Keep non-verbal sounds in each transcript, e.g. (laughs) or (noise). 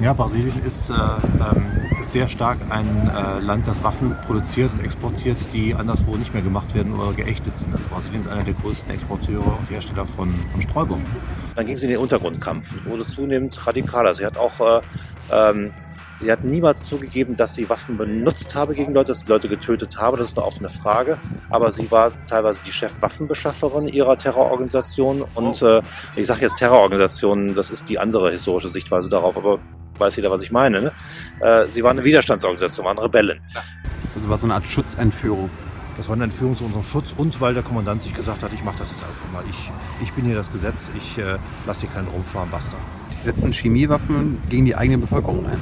Ja, Brasilien ist äh, ähm, sehr stark ein äh, Land, das Waffen produziert und exportiert, die anderswo nicht mehr gemacht werden oder geächtet sind. Also Brasilien ist einer der größten Exporteure und Hersteller von, von Streubomben. Dann ging sie in den Untergrundkampf und wurde zunehmend radikaler. Sie hat auch äh, ähm, Sie hat niemals zugegeben, dass sie Waffen benutzt habe gegen Leute, dass sie Leute getötet habe. Das ist eine offene Frage. Aber sie war teilweise die Chefwaffenbeschafferin ihrer Terrororganisation. Und äh, ich sage jetzt Terrororganisation, das ist die andere historische Sichtweise darauf. Aber weiß jeder, was ich meine. Ne? Äh, sie war eine Widerstandsorganisation, waren Rebellen. Also war so eine Art Schutzentführung. Das war eine Entführung zu unserem Schutz und weil der Kommandant sich gesagt hat, ich mache das jetzt einfach mal. Ich, ich bin hier das Gesetz, ich äh, lasse hier keinen rumfahren, basta. Die setzen Chemiewaffen gegen die eigene Bevölkerung ein.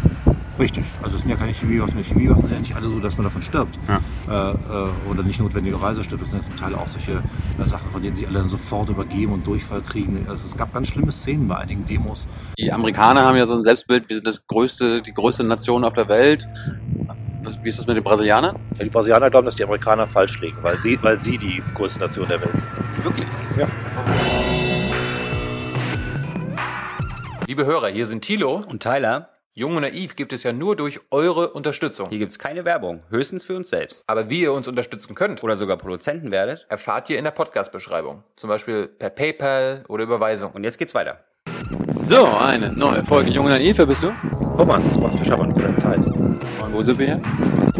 Richtig, also es sind ja keine Chemiewaffen. Chemiewaffen sind ja nicht alle so, dass man davon stirbt. Ja. Äh, äh, oder nicht notwendigerweise stirbt. Das sind ja zum Teil auch solche äh, Sachen, von denen sich alle dann sofort übergeben und Durchfall kriegen. Also es gab ganz schlimme Szenen bei einigen Demos. Die Amerikaner haben ja so ein Selbstbild, wir sind das größte, die größte Nation auf der Welt. Wie ist das mit den Brasilianern? Ja, die Brasilianer glauben, dass die Amerikaner falsch liegen, weil sie, weil sie die größte Nation der Welt sind. Wirklich? Ja. Liebe Hörer, hier sind Thilo. Und Tyler, Jung und Naiv gibt es ja nur durch eure Unterstützung. hier gibt's keine Werbung, höchstens für uns selbst. Aber wie ihr uns unterstützen könnt, Oder sogar Produzenten werdet. erfahrt ihr in der Podcast-Beschreibung. Zum Beispiel per PayPal oder Überweisung. Und jetzt geht's weiter. So, eine neue Folge Junge Naiv, wer bist du? Thomas, Thomas Fischer von der Zeit. Und wo sind wir hier?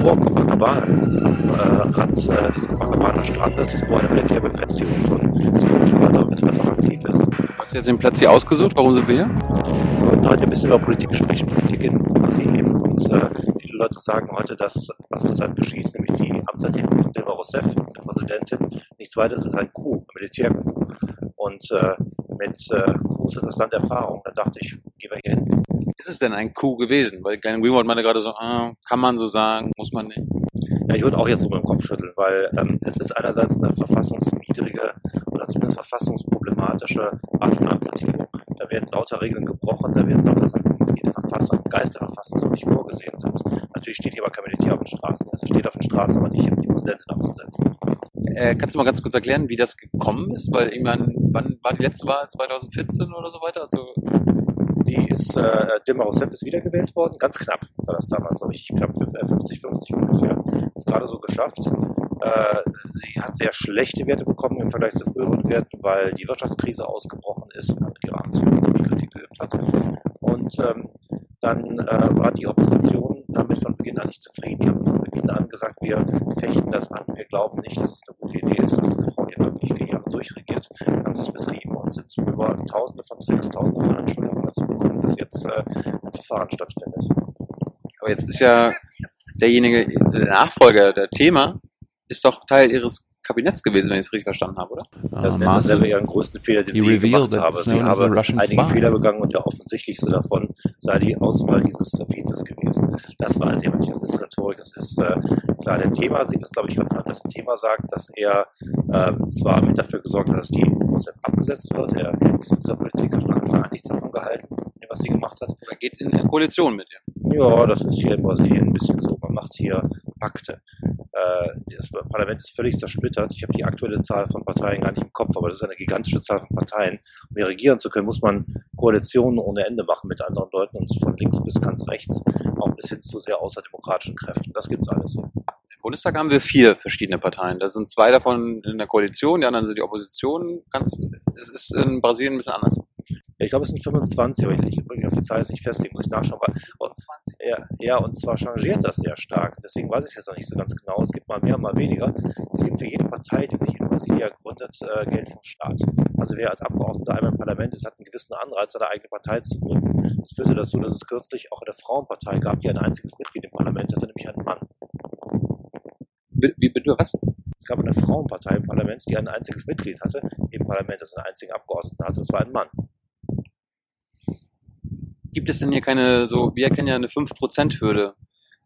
Vor Copacabana, das ist am äh, Rand äh, des Copacabana Strandes, wo eine Militärbefestigung schon bis heute noch aktiv ist. Du hast jetzt den Platz hier ausgesucht, warum sind wir hier? Wir wollten heute ein bisschen über Politik sprechen, Politik in Brasilien. Und äh, viele Leute sagen heute, dass was zurzeit geschieht, nämlich die Amtserhebung von Dilma Rousseff, der Präsidentin, nichts weiter ist ein Coup, ein Militärcoup. Und äh, mit äh, Coups hat das Land Erfahrung. Dann dachte ich, gehen wir hier hin. Ist es denn ein Coup gewesen? Weil Glenn Greenwald meinte gerade so, ah, kann man so sagen, muss man nicht. Ja, ich würde auch jetzt so mit dem Kopf schütteln, weil ähm, es ist einerseits eine verfassungswidrige oder zumindest verfassungsproblematische Art von Amtserhebung. Da werden lauter Regeln gebrochen, da werden lauter Sachen, die in der Verfassung, Geist der Verfassung so nicht vorgesehen sind. Natürlich steht hier aber kein Militär auf den Straßen. Also steht auf den Straßen, aber nicht, um die Präsidentin abzusetzen. Äh, kannst du mal ganz kurz erklären, wie das gekommen ist? Weil irgendwann, wann war die letzte Wahl? 2014 oder so weiter? Also, Die ist, äh, Dilma Rousseff ist wiedergewählt worden, ganz knapp war das damals, so richtig knapp, 50-50 ungefähr. Ist gerade so geschafft. Äh, sie hat sehr schlechte Werte bekommen im Vergleich zu früheren Werten, weil die Wirtschaftskrise ausgebrochen ist und die Rahmenführung ziemlich Kritik geübt hat. Und ähm, dann äh, war die Opposition damit von Beginn an nicht zufrieden. Die haben von Beginn an gesagt, wir fechten das an, wir glauben nicht, dass es eine gute Idee ist, dass diese Hier wirklich vier Jahre durchregiert, haben das betrieben und sind über tausende von Tricks, tausende von Anschuldigungen dazu gekommen, dass jetzt äh, ein Verfahren stattfindet. aber jetzt ist ja derjenige, der Nachfolger, der Thema, ist doch Teil ihres Kabinetts gewesen, wenn ich es richtig verstanden habe, oder? Das nennt das wäre ihren größten Fehler, den sie gemacht habe. Sie habe einige spy. Fehler begangen und der offensichtlichste davon sei die Auswahl dieses Vizes gewesen. Das weiß ich aber nicht. Das ist Rhetorik. Das ist äh, klar. Der Thema sieht das, glaube ich, ganz anders. Der Thema sagt, dass er ähm, zwar mit dafür gesorgt hat, dass die Rousseff abgesetzt wird. Er ist von dieser Politik hat von Anfang an nichts davon gehalten, was sie gemacht hat. Er geht in eine Koalition mit ihr. Ja, das ist hier in Brasilien ein bisschen so. Man macht hier Pakte. Äh, das Parlament ist völlig zersplittert. Ich habe die aktuelle Zahl von Parteien gar nicht im Kopf, aber das ist eine gigantische Zahl von Parteien. Um hier regieren zu können, muss man Koalitionen ohne Ende machen mit anderen Leuten und von links bis ganz rechts, auch bis hin zu sehr außerdemokratischen Kräften. Das gibt's alles. Im Bundestag haben wir vier verschiedene Parteien. Da sind zwei davon in der Koalition, die anderen sind die Opposition. Ganz, es ist in Brasilien ein bisschen anders. Ja, ich glaube, es sind 25, aber ich, ich auf die Zahl jetzt nicht festlegen, muss ich nachschauen. Weil, und, ja, ja, und zwar changiert das sehr stark. Deswegen weiß ich es jetzt noch nicht so ganz genau. Es gibt mal mehr, mal weniger. Es gibt für jede Partei, die sich in Brasilien gründet, äh, Geld vom Staat. Also wer als Abgeordneter einmal im Parlament ist, hat einen gewissen Anreiz, seine eigene Partei zu gründen. Das führte dazu, dass es kürzlich auch eine Frauenpartei gab, die ein einziges Mitglied im Parlament hatte, nämlich einen Mann. Wie, wie bitte was? Es gab eine Frauenpartei im Parlament, die ein einziges Mitglied hatte, im Parlament, das einen einzigen Abgeordneten hatte. Das war ein Mann. Gibt es denn hier keine, so, wir kennen ja eine 5%-Hürde.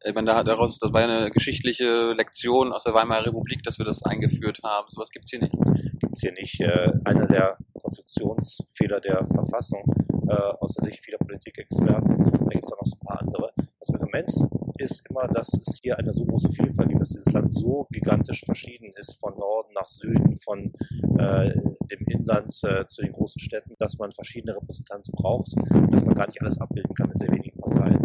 Ich meine, da, daraus, das war ja eine geschichtliche Lektion aus der Weimarer Republik, dass wir das eingeführt haben. Sowas gibt's hier nicht. gibt es hier nicht. Äh, einer der Konstruktionsfehler der Verfassung äh, aus der Sicht vieler Politikexperten. Da gibt es auch noch so ein paar andere. Das Argument ist immer, dass es hier eine so große Vielfalt gibt, dass dieses Land so gigantisch verschieden ist, von Norden nach Süden, von äh, dem Inland äh, zu den großen Städten, dass man verschiedene Repräsentanzen braucht, dass man gar nicht alles abbilden kann mit sehr wenigen Parteien.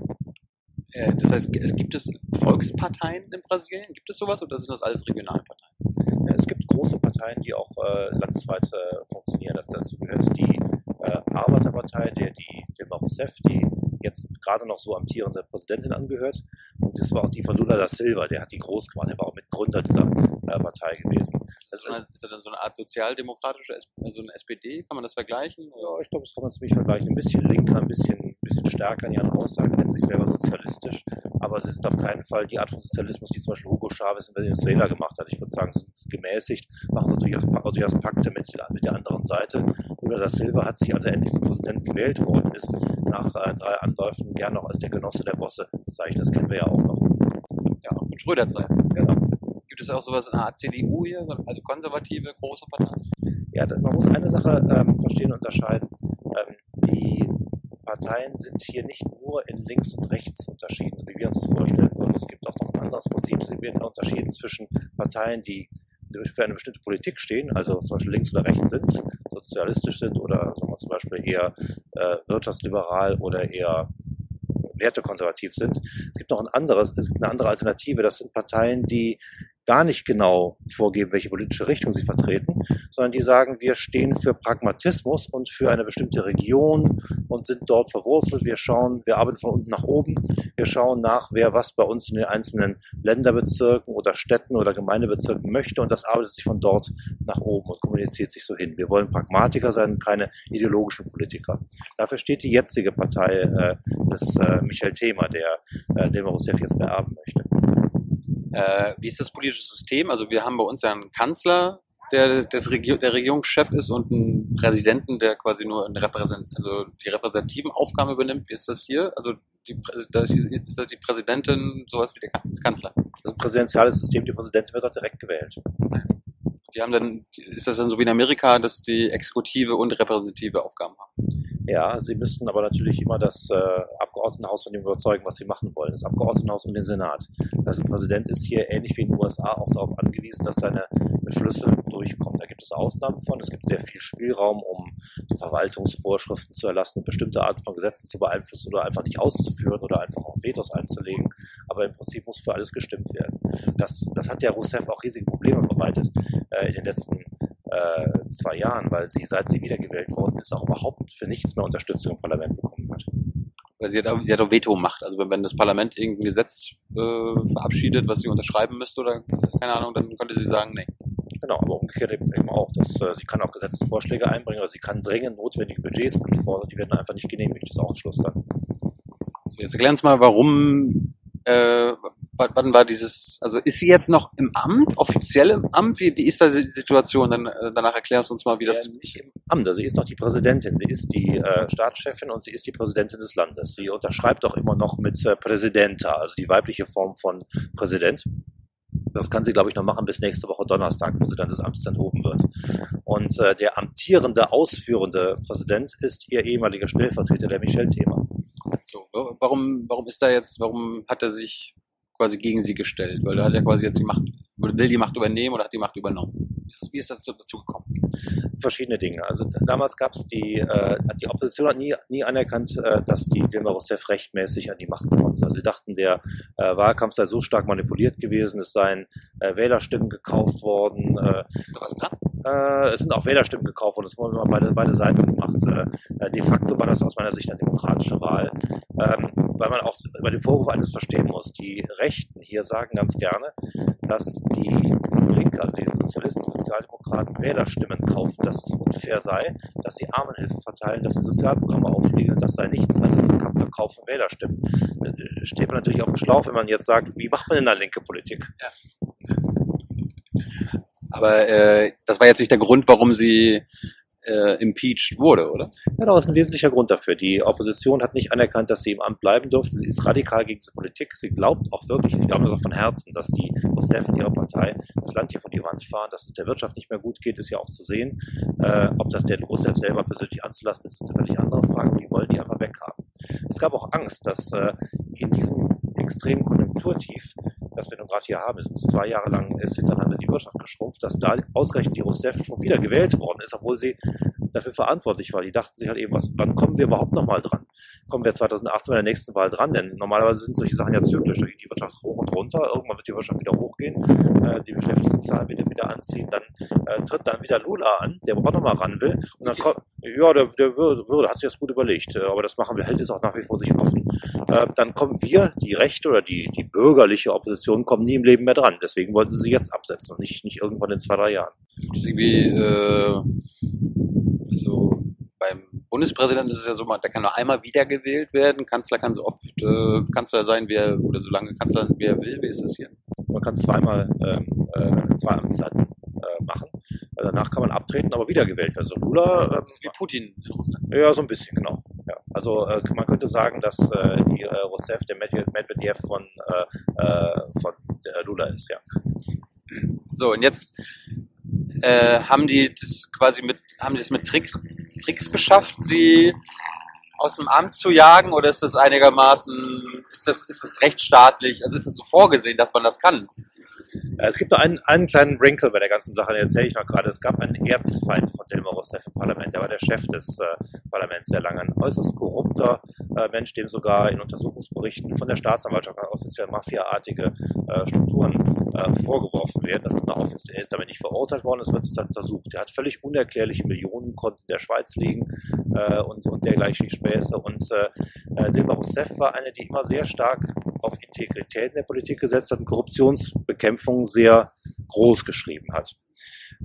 Äh, das heißt, es gibt es Volksparteien in Brasilien? Gibt es sowas oder sind das alles Regionalparteien? Ja, es gibt große Parteien, die auch äh, landesweit äh, funktionieren. Das dazu gehört die Arbeiterpartei, der die Dilma Rousseff, die jetzt gerade noch so amtierende Präsidentin angehört. Und das war auch die von Lula da Silva, der hat die groß gemacht, der war auch Mitgründer dieser äh, Partei gewesen. Das ist, eine, ist das dann so eine Art sozialdemokratische, also eine SPD? Kann man das vergleichen? Ja, ich glaube, das kann man ziemlich vergleichen. Ein bisschen linker, ein bisschen, ein bisschen stärker in ihren Aussagen, nennen sich selber sozialistisch. Aber sie sind auf keinen Fall die Art von Sozialismus, die zum Beispiel Hugo Chavez in Venezuela gemacht hat. Ich würde sagen, sie sind gemäßigt, machen durchaus, durchaus Pakte mit, mit der anderen Seite. Lula da Silva hat sich, als er endlich zum Präsident gewählt worden ist, nach äh, drei Anläufen gern noch als der Genosse der Bosse bezeichnet. Das kennen wir ja auch noch. Ja, auch mit Schröder-Zeit. Genau. Gibt es auch sowas in der CDU hier, also konservative große Parteien? Ja, das, man muss eine Sache ähm, verstehen und unterscheiden. Ähm, die Parteien sind hier nicht nur in links und rechts unterschieden, so wie wir uns das vorstellen würden. Es gibt auch noch ein anderes Prinzip. Es wird unterschieden zwischen Parteien, die für eine bestimmte Politik stehen, also zum Beispiel links oder rechts sind, sozialistisch sind oder sagen wir, zum Beispiel eher äh, wirtschaftsliberal oder eher wertekonservativ sind. Es gibt noch ein anderes, es gibt eine andere Alternative. Das sind Parteien, die gar nicht genau vorgeben, welche politische Richtung sie vertreten, sondern die sagen, wir stehen für Pragmatismus und für eine bestimmte Region und sind dort verwurzelt. Wir schauen, wir arbeiten von unten nach oben. Wir schauen nach, wer was bei uns in den einzelnen Länderbezirken oder Städten oder Gemeindebezirken möchte und das arbeitet sich von dort nach oben und kommuniziert sich so hin. Wir wollen Pragmatiker sein, keine ideologischen Politiker. Dafür steht die jetzige Partei äh, des äh, Michel Thema, der äh, Dilma Rousseff jetzt beerben möchte. Äh, wie ist das politische System? Also wir haben bei uns ja einen Kanzler, der des Regio der Regierungschef ist und einen Präsidenten, der quasi nur Repräsent also die repräsentativen Aufgaben übernimmt. Wie ist das hier? Also die, ist das die Präsidentin sowas wie der Kan- Kanzler? Das ist ein präsidentiales System, die Präsidentin wird dort direkt gewählt. Die haben dann, ist das dann so wie in Amerika, dass die Exekutive und repräsentative Aufgaben haben? Ja, sie müssten aber natürlich immer das äh, Abgeordnetenhaus von dem überzeugen, was sie machen wollen. Das Abgeordnetenhaus und den Senat. Das Präsident ist hier ähnlich wie in den USA auch darauf angewiesen, dass seine Beschlüsse durchkommen. Da gibt es Ausnahmen von. Es gibt sehr viel Spielraum, um Verwaltungsvorschriften zu erlassen, bestimmte Arten von Gesetzen zu beeinflussen oder einfach nicht auszuführen oder einfach auch Vetos einzulegen. Aber im Prinzip muss für alles gestimmt werden. Das, das hat ja Rousseff auch riesige Probleme bereitet äh, in den letzten äh, zwei Jahren, weil sie, seit sie wiedergewählt worden ist, auch überhaupt für nichts mehr Unterstützung im Parlament bekommen hat. Weil sie hat, auch- sie hat auch Veto-Macht. Also wenn, wenn das Parlament irgendein Gesetz äh, verabschiedet, was sie unterschreiben müsste oder keine Ahnung, dann könnte sie sagen, nee. Genau, aber umgekehrt eben, auch. Dass, äh, sie kann auch Gesetzesvorschläge einbringen, oder sie kann dringend notwendige Budgets anfordern, die werden einfach nicht genehmigt. Das ist auch Schluss dann. So, jetzt erklären uns mal, warum, äh, wann war dieses, also ist sie jetzt noch im Amt, offiziell im Amt? Wie, wie ist da die Situation? Dann, äh, danach erklärst du uns mal, wie das, Ja, nicht im Amt. Sie ist noch die Präsidentin. Sie ist die äh, Staatschefin und sie ist die Präsidentin des Landes. Sie unterschreibt auch immer noch mit äh, Präsidenta, also die weibliche Form von Präsident. Das kann sie, glaube ich, noch machen bis nächste Woche Donnerstag, wo sie dann des Amtes enthoben wird. Und äh, der amtierende, ausführende Präsident ist ihr ehemaliger Stellvertreter, der Michel Thema. so, wa- warum, warum ist da jetzt, warum hat er sich quasi gegen sie gestellt? Weil er hat ja quasi jetzt die Macht, will die Macht übernehmen oder hat die Macht übernommen? Wie ist das, dazu, gekommen? verschiedene Dinge. Also damals gab es die, äh, die Opposition hat nie, nie anerkannt, äh, dass die Dilma Rousseff rechtmäßig an die Macht gekommen ist. Also sie dachten, der äh, Wahlkampf sei so stark manipuliert gewesen, es seien äh, Wählerstimmen gekauft worden, äh, Ist da was dran? äh, es sind auch Wählerstimmen gekauft worden, das wurden immer beide, beide Seiten gemacht. Äh, äh, de facto war das aus meiner Sicht eine demokratische Wahl, ähm, weil man auch über den Vorwurf eines verstehen muss. Die Rechten hier sagen ganz gerne, dass die Linke, also die Sozialisten, Sozialdemokraten Wählerstimmen kaufen, dass es unfair sei, dass sie Armenhilfe verteilen, dass sie Sozialprogramme auflegen, das sei nichts, also verkappter Kauf von Wählerstimmen. Äh, Steht man natürlich auf dem Schlauch, wenn man jetzt sagt, wie macht man denn da linke Politik? Aber äh, das war jetzt nicht der Grund, warum sie äh, impeached wurde, oder? Ja, da ist ein wesentlicher Grund dafür. Die Opposition hat nicht anerkannt, dass sie im Amt bleiben durfte. Sie ist radikal gegen diese Politik. Sie glaubt auch wirklich, ich glaube das auch von Herzen, dass die Rousseff und ihre Partei das Land hier von die Wand fahren, dass es der Wirtschaft nicht mehr gut geht, ist ja auch zu sehen. Äh, ob das der Rousseff selber persönlich anzulassen ist, ist eine völlig andere Frage. Die wollen die einfach weghaben. Es gab auch Angst, dass äh, in diesem extremen Konjunkturtief, das wir nun gerade hier haben, ist uns zwei Jahre lang ist hintereinander die Wirtschaft geschrumpft, dass da ausgerechnet die Rousseff schon wieder gewählt worden ist, obwohl sie dafür verantwortlich war. Die dachten sich halt eben, was, wann kommen wir überhaupt nochmal dran? Kommen wir 2018 bei der nächsten Wahl dran? Denn normalerweise sind solche Sachen ja zyklisch. Da geht die Wirtschaft hoch und runter. Irgendwann wird die Wirtschaft wieder hochgehen, äh, die Beschäftigtenzahlen wieder, wieder anziehen. Dann äh, tritt dann wieder Lula an, der auch nochmal ran will. Und dann kommt, ja, der, der würde, hat sich das gut überlegt. Äh, aber das machen wir, hält es auch nach wie vor sich offen. Äh, dann kommen wir, die rechte oder die, die bürgerliche Opposition, kommen nie im Leben mehr dran. Deswegen wollten sie jetzt absetzen und nicht, nicht irgendwann in zwei, drei Jahren. Das ist irgendwie, äh, so beim Bundespräsidenten ist es ja so, der kann nur einmal wiedergewählt werden. Kanzler kann so oft äh, Kanzler sein, wie er, oder so lange Kanzler, wie er will. Wie ist das hier? Man kann zweimal ähm, äh, zwei Amtszeiten danach kann man abtreten, aber wiedergewählt werden. So Lula, ähm, Wie Putin in Russland. ja, so ein bisschen, genau. Ja. Also äh, man könnte sagen, dass äh, die äh, Rousseff der Medved- Medvedev von, äh, äh, von äh, Lula ist, ja. So, und jetzt äh, haben die das quasi mit, haben die das mit Tricks, Tricks geschafft, sie aus dem Amt zu jagen, oder ist das einigermaßen, ist das, ist das rechtsstaatlich, also ist es so vorgesehen, dass man das kann? Äh, Es gibt da einen, einen kleinen Wrinkle bei der ganzen Sache, den erzähle ich noch gerade. Es gab einen Erzfeind von Dilma Rousseff im Parlament. Der war der Chef des äh, Parlaments sehr lange. Ein äußerst korrupter äh, Mensch, dem sogar in Untersuchungsberichten von der Staatsanwaltschaft offiziell mafiaartige äh, Strukturen äh, vorgeworfen werden. Das noch offiziell, er ist damit nicht verurteilt worden, es wird zurzeit untersucht. Er hat völlig unerklärliche Millionenkonten der Schweiz liegen äh, und, und dergleichen Späße. Und äh, äh, Dilma Rousseff war eine, die immer sehr stark auf Integrität in der Politik gesetzt hat und Korruptionsbekämpfung sehr groß geschrieben hat.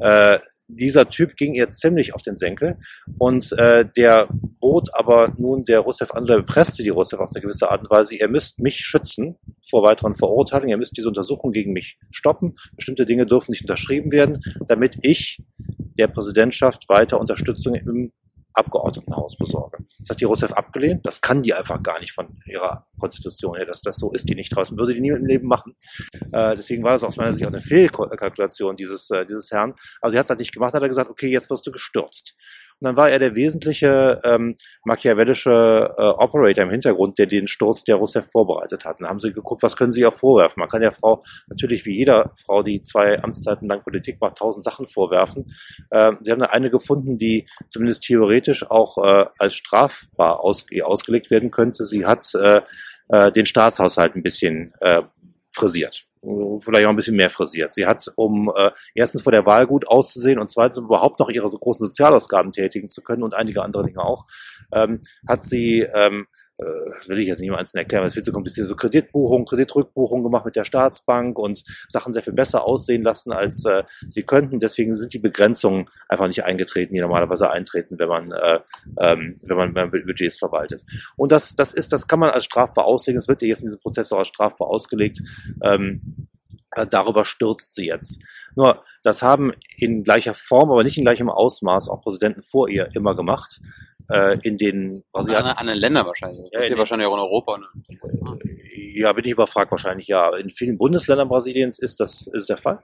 Äh, dieser Typ ging ihr ziemlich auf den Senkel. Und äh, der bot aber nun der Rousseff an, oder bepresste die Rousseff auf eine gewisse Art und Weise, ihr müsst mich schützen vor weiteren Verurteilungen, ihr müsst diese Untersuchung gegen mich stoppen, bestimmte Dinge dürfen nicht unterschrieben werden, damit ich der Präsidentschaft weiter Unterstützung im Abgeordnetenhaus besorge. Das hat die Rousseff abgelehnt. Das kann die einfach gar nicht von ihrer Konstitution her. Das, das so ist die nicht draußen. Würde die nie im Leben machen. Äh, deswegen war das aus meiner Sicht auch eine Fehlkalkulation dieses, äh, dieses Herrn. Also sie hat es halt nicht gemacht, hat er gesagt, okay, jetzt wirst du gestürzt. Und dann war er der wesentliche ähm, machiavellische äh, Operator im Hintergrund, der den Sturz der Rousseff vorbereitet hat. Und dann haben sie geguckt, was können sie ihr vorwerfen. Man kann der Frau natürlich wie jeder Frau, die zwei Amtszeiten lang Politik macht, tausend Sachen vorwerfen. Ähm, sie haben da eine gefunden, die zumindest theoretisch auch äh, als strafbar aus, ausgelegt werden könnte. Sie hat äh, äh, den Staatshaushalt ein bisschen äh, frisiert. Vielleicht auch ein bisschen mehr frisiert. Sie hat, um äh, erstens vor der Wahl gut auszusehen und zweitens um überhaupt noch ihre so großen Sozialausgaben tätigen zu können und einige andere Dinge auch, ähm, hat sie ähm, äh, das will ich jetzt nicht im Einzelnen erklären, weil es viel zu kompliziert so Kreditbuchung, Kreditrückbuchung gemacht mit der Staatsbank und Sachen sehr viel besser aussehen lassen, als äh, sie könnten. Deswegen sind die Begrenzungen einfach nicht eingetreten, die normalerweise eintreten, wenn man, äh, ähm, wenn man, wenn man Budgets verwaltet. Und das, das ist, das kann man als strafbar auslegen. Es wird ja jetzt in diesem Prozess auch als strafbar ausgelegt. Ähm, äh, darüber stürzt sie jetzt. Nur, das haben in gleicher Form, aber nicht in gleichem Ausmaß auch Präsidenten vor ihr immer gemacht. Äh, in den Also Brasilianern an anderen Ländern wahrscheinlich. Ja, ist den- wahrscheinlich auch in Europa. Ne? Ja, bin ich überfragt wahrscheinlich, ja. In vielen Bundesländern Brasiliens ist das ist der Fall.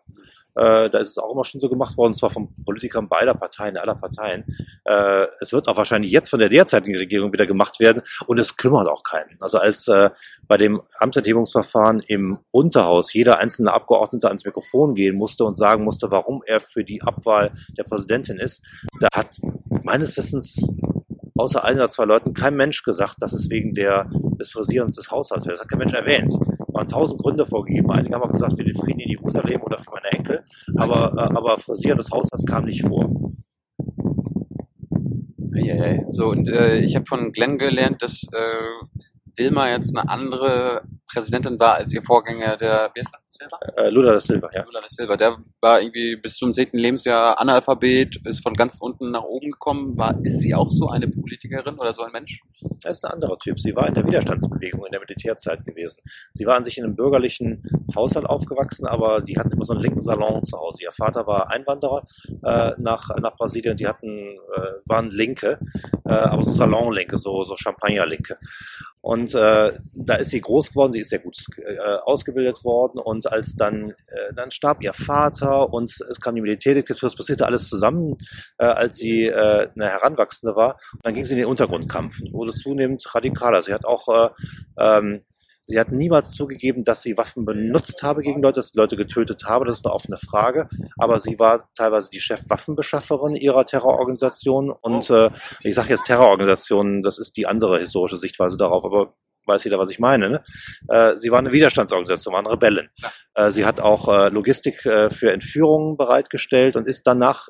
Äh, da ist es auch immer schon so gemacht worden, und zwar von Politikern beider Parteien, aller Parteien. Äh, es wird auch wahrscheinlich jetzt von der derzeitigen Regierung wieder gemacht werden und es kümmert auch keinen. Also als äh, bei dem Amtsenthebungsverfahren im Unterhaus jeder einzelne Abgeordnete ans Mikrofon gehen musste und sagen musste, warum er für die Abwahl der Präsidentin ist, da hat meines Wissens außer ein oder zwei Leuten kein Mensch gesagt, dass es wegen der, des Frisierens des Haushalts wäre. Das hat kein Mensch erwähnt. Es waren tausend Gründe vorgegeben. Einige haben auch gesagt, für den Frieden in Jerusalem oder für meine Enkel. Aber, äh, aber Frisieren des Haushalts kam nicht vor. So, und äh, ich habe von Glenn gelernt, dass äh, Dilma jetzt eine andere Präsidentin war als ihr Vorgänger, der, wie heißt er? Silva? Äh, Lula da Silva, ja. Lula da Silva. Der war irgendwie bis zum zehnten Lebensjahr Analphabet, ist von ganz unten nach oben gekommen. War, ist sie auch so eine Politikerin oder so ein Mensch? Er ist ein anderer Typ. Sie war in der Widerstandsbewegung in der Militärzeit gewesen. Sie war an sich in einem bürgerlichen Haushalt aufgewachsen, aber die hatten immer so einen linken Salon zu Hause. Ihr Vater war Einwanderer äh, nach, nach Brasilien. Die hatten, äh, waren Linke, äh, aber so Salonlinke, so, so Champagnerlinke. Und äh, da ist sie groß geworden, sie ist sehr gut äh, ausgebildet worden und als dann, äh, dann starb ihr Vater und es kam die Militärdiktatur, das passierte alles zusammen, äh, als sie äh, eine Heranwachsende war. Und dann ging sie in den Untergrundkampf und wurde zunehmend radikaler. Sie hat auch äh, ähm, Sie hat niemals zugegeben, dass sie Waffen benutzt habe gegen Leute, dass sie Leute getötet habe. Das ist eine offene Frage. Aber sie war teilweise die Chefwaffenbeschafferin ihrer Terrororganisation. Und äh, ich sage jetzt Terrororganisation, das ist die andere historische Sichtweise darauf. Aber weiß jeder, was ich meine. Ne? Äh, sie war eine Widerstandsorganisation, waren Rebellen. Äh, sie hat auch äh, Logistik äh, für Entführungen bereitgestellt und ist danach